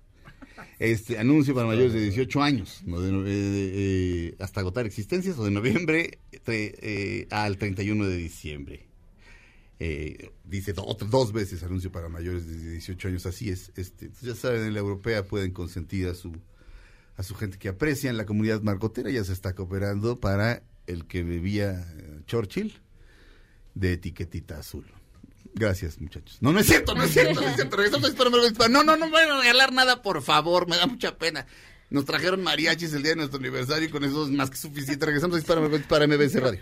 Este anuncio para mayores de 18 años, no de no- eh, eh, hasta agotar existencias, o de noviembre tre- eh, al 31 de diciembre. Eh, dice do- dos veces anuncio para mayores de 18 años, así es. Este, ya saben, en la europea pueden consentir a su a su gente que aprecian la comunidad marcotera, ya se está cooperando para el que bebía eh, Churchill de etiquetita azul. Gracias, muchachos. No, no es cierto, no es cierto, no es cierto. Regresamos a. No, no, no me van a regalar nada, por favor, me da mucha pena. Nos trajeron mariachis el día de nuestro aniversario y con eso es más que suficiente. Regresamos a Dispara, MBS Radio.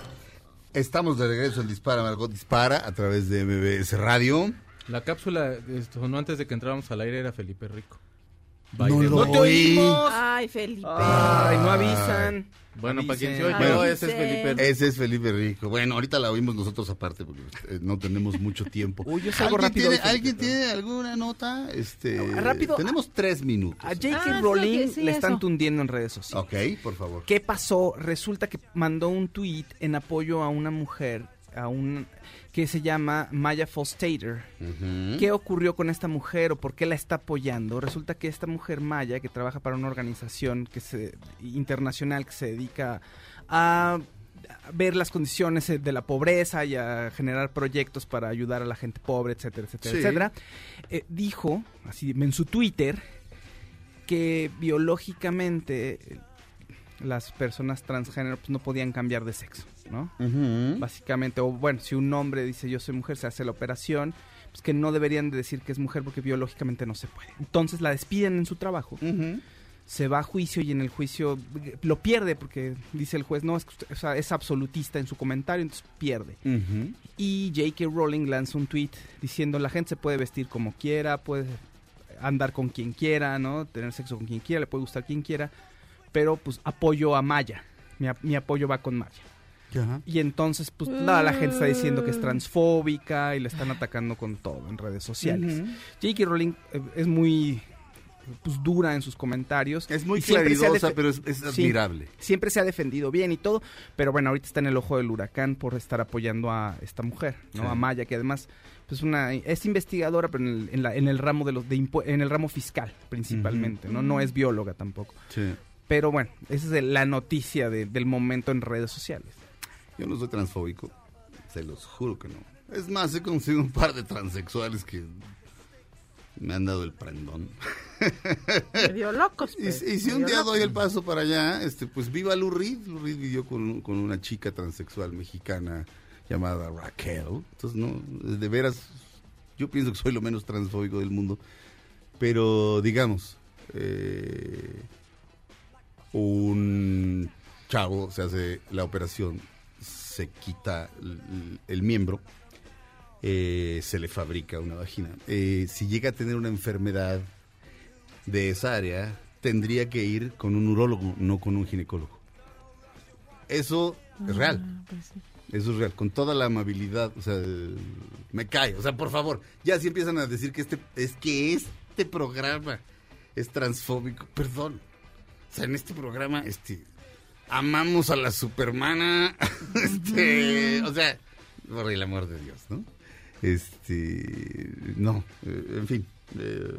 Estamos de regreso en Dispara, Margot Dispara, a través de MBS Radio. La cápsula esto, no antes de que entráramos al aire era Felipe Rico. No lo ¡No te oí. oímos! Ay, Felipe. Ay, no avisan. Bueno, para quien se oyó, ese es Felipe Rico. Ese es Felipe Rico. Bueno, ahorita la oímos nosotros aparte porque eh, no tenemos mucho tiempo. Uy, yo salgo ¿Alguien rápido Tiene, hoy, ¿Alguien tiene alguna nota? Este, No, rápido. Tenemos tres minutos. A J.K. Ah, Rowling sí, le están eso. tundiendo en redes sociales. Ok, por favor. ¿Qué pasó? Resulta que mandó un tweet en apoyo a una mujer, a un que se llama Maya Fostater. ¿Qué ocurrió con esta mujer o por qué la está apoyando? Resulta que esta mujer Maya, que trabaja para una organización que se, internacional que se dedica a ver las condiciones eh, de la pobreza y a generar proyectos para ayudar a la gente pobre, etcétera, etcétera, Sí. etcétera, eh, dijo, así en su Twitter, que biológicamente eh, las personas transgénero pues, no podían cambiar de sexo, básicamente, o bueno, si un hombre dice yo soy mujer, se hace la operación, pues que no deberían de decir que es mujer porque biológicamente no se puede. Entonces la despiden en su trabajo, se va a juicio y en el juicio lo pierde porque dice el juez, no, es, o sea, es absolutista en su comentario, entonces pierde. Y J.K. Rowling lanza un tweet diciendo la gente se puede vestir como quiera, puede andar con quien quiera, ¿no? Tener sexo con quien quiera, le puede gustar quien quiera, pero pues apoyo a Maya. Mi apoyo va con Maya. Ajá. Y entonces, pues nada, la gente está diciendo que es transfóbica y le están atacando con todo en redes sociales. Ujú. J.K. Rowling eh, es muy pues, dura en sus comentarios. Es muy claridosa, pero es, es Sí. admirable. Siempre se ha defendido bien y todo, pero bueno, ahorita está en el ojo del huracán por estar apoyando a esta mujer, ¿no? Sí. A Maya, que además pues una es investigadora, pero en el, en la- en el ramo de los de impu- en el ramo fiscal principalmente, ¿no? No es bióloga tampoco. Sí. Pero bueno, esa es la noticia de- del momento en redes sociales. Yo no soy transfóbico, se los juro que no. Es más, he conocido un par de transexuales que me han dado el prendón. Medio locos. Y, pues, y si un día locos. doy el paso para allá, este, pues viva Lou Reed. Lou Reed vivió con, con una chica transexual mexicana llamada Raquel. Entonces, no, de veras, yo pienso que soy lo menos transfóbico del mundo. Pero, digamos, eh, un chavo se hace la operación, se quita el, el miembro, eh, se le fabrica una vagina. Eh, si llega a tener una enfermedad de esa área, tendría que ir con un urólogo, no con un ginecólogo. Eso es real. Ah, pues sí. Eso es real, con toda la amabilidad, o sea, me cae, o sea, por favor, ya si empiezan a decir que este, es que este programa es transfóbico, perdón, o sea, en este programa, este, amamos a la supermana, este, o sea, por el amor de Dios, ¿no? Este, no, eh, en fin, eh,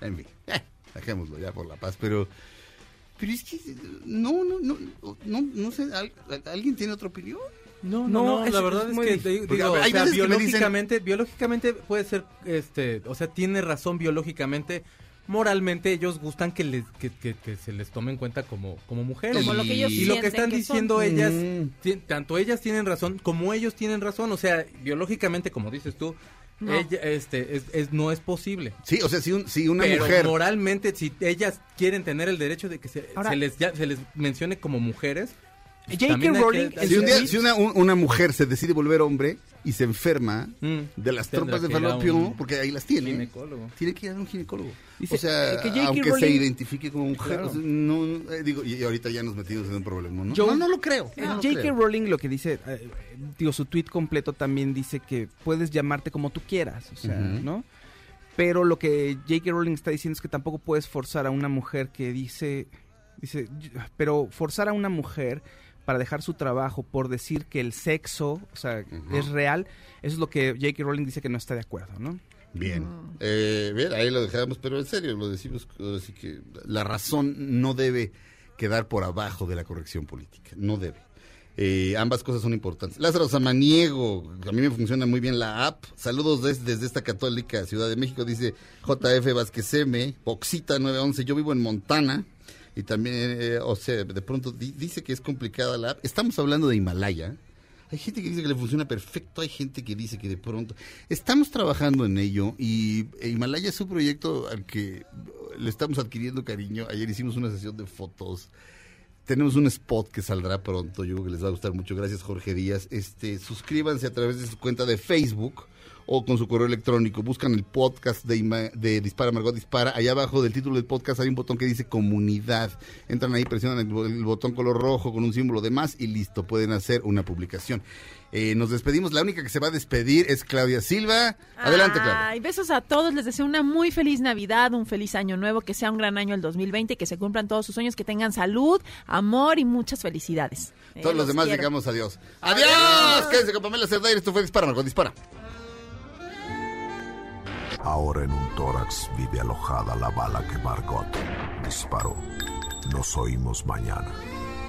En fin, eh, dejémoslo ya por la paz, pero... Pero es que no, no, no, no, no sé, ¿al- ¿alguien tiene otra opinión? No, No, no, no, es- la verdad es, que digo, Porque, a ver, o sea, dicen- biológicamente, biológicamente puede ser, este, o sea, tiene razón biológicamente, moralmente ellos gustan que les, que, que- que se les tome en cuenta como, como mujeres. Como lo que ellos y lo que están que son. diciendo ellas, Mm. tanto ellas tienen razón como ellos tienen razón, o sea, biológicamente, como dices tú, No. ella, este, es, es- no es posible. Sí, o sea, si, un, si una Pero mujer... moralmente, si ellas quieren tener el derecho de que se, Ahora- se les, ya- se les mencione como mujeres, J.K. que- Rowling Si, que- un día- si una, un- una mujer se decide volver hombre y se enferma Mm. de las trompas de falopio, un porque ahí las tiene, ginecólogo. tiene que ir a un ginecólogo. Dice, o sea, eh, que aunque se identifique como mujer, Claro. o sea, no, no, eh, digo, y, y ahorita ya nos metimos en un problema, ¿no? Yo- no, no lo creo. Eh, no lo J.K. Rowling lo que dice, eh, digo, su tweet completo también dice que puedes llamarte como tú quieras, o sea. ¿no? Pero lo que J.K. Rowling está diciendo es que tampoco puedes forzar a una mujer que dice, dice, pero forzar a una mujer para dejar su trabajo por decir que el sexo, o sea, Ujú. es real, eso es lo que J.K. Rowling dice que no está de acuerdo, ¿no? Bien. Eh, bien, ahí lo dejamos, pero en serio, lo decimos así que la razón no debe quedar por abajo de la corrección política, no debe. Eh, ambas cosas son importantes. Lázaro Samaniego, a mí me funciona muy bien la app. Saludos des- desde esta católica Ciudad de México, dice JF Vázquez M, Oxita 911, yo vivo en Montana. Y también, eh, o sea, de pronto di- dice que es complicada la app. Estamos hablando de Himalaya. Hay gente que dice que le funciona perfecto, hay gente que dice que de pronto... Estamos trabajando en ello y eh, Himalaya es un proyecto al que le estamos adquiriendo cariño. Ayer hicimos una sesión de fotos. Tenemos un spot que saldrá pronto, yo creo que les va a gustar mucho. Gracias Jorge Díaz. Este, suscríbanse a través de su cuenta de Facebook o con su correo electrónico. Buscan el podcast de, Ima- de Dispara Margot Dispara. Allá abajo del título del podcast hay un botón que dice comunidad. Entran ahí, presionan el, bo- el botón color rojo con un símbolo de más y listo, pueden hacer una publicación. Eh, nos despedimos. La única que se va a despedir es Claudia Silva. Adelante, Claudia. Besos a todos. Les deseo una muy feliz Navidad, un feliz año nuevo, que sea un gran año el 2020, que se cumplan todos sus sueños, que tengan salud, amor y muchas felicidades. Eh, Todos los demás quiero. digamos adiós. ¡Adiós! Quédense con Pamela Cerdaira. Esto fue Dispara, Margot Dispara. Ahora en un tórax vive alojada la bala que Margot disparó. Nos oímos mañana.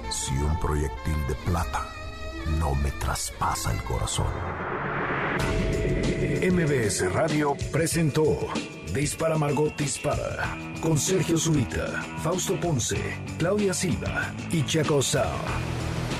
Si un proyectil de plata no me traspasa el corazón. MBS Radio presentó Dispara Margot Dispara con Sergio Zurita, Fausto Ponce, Claudia Silva y Chaco Sao.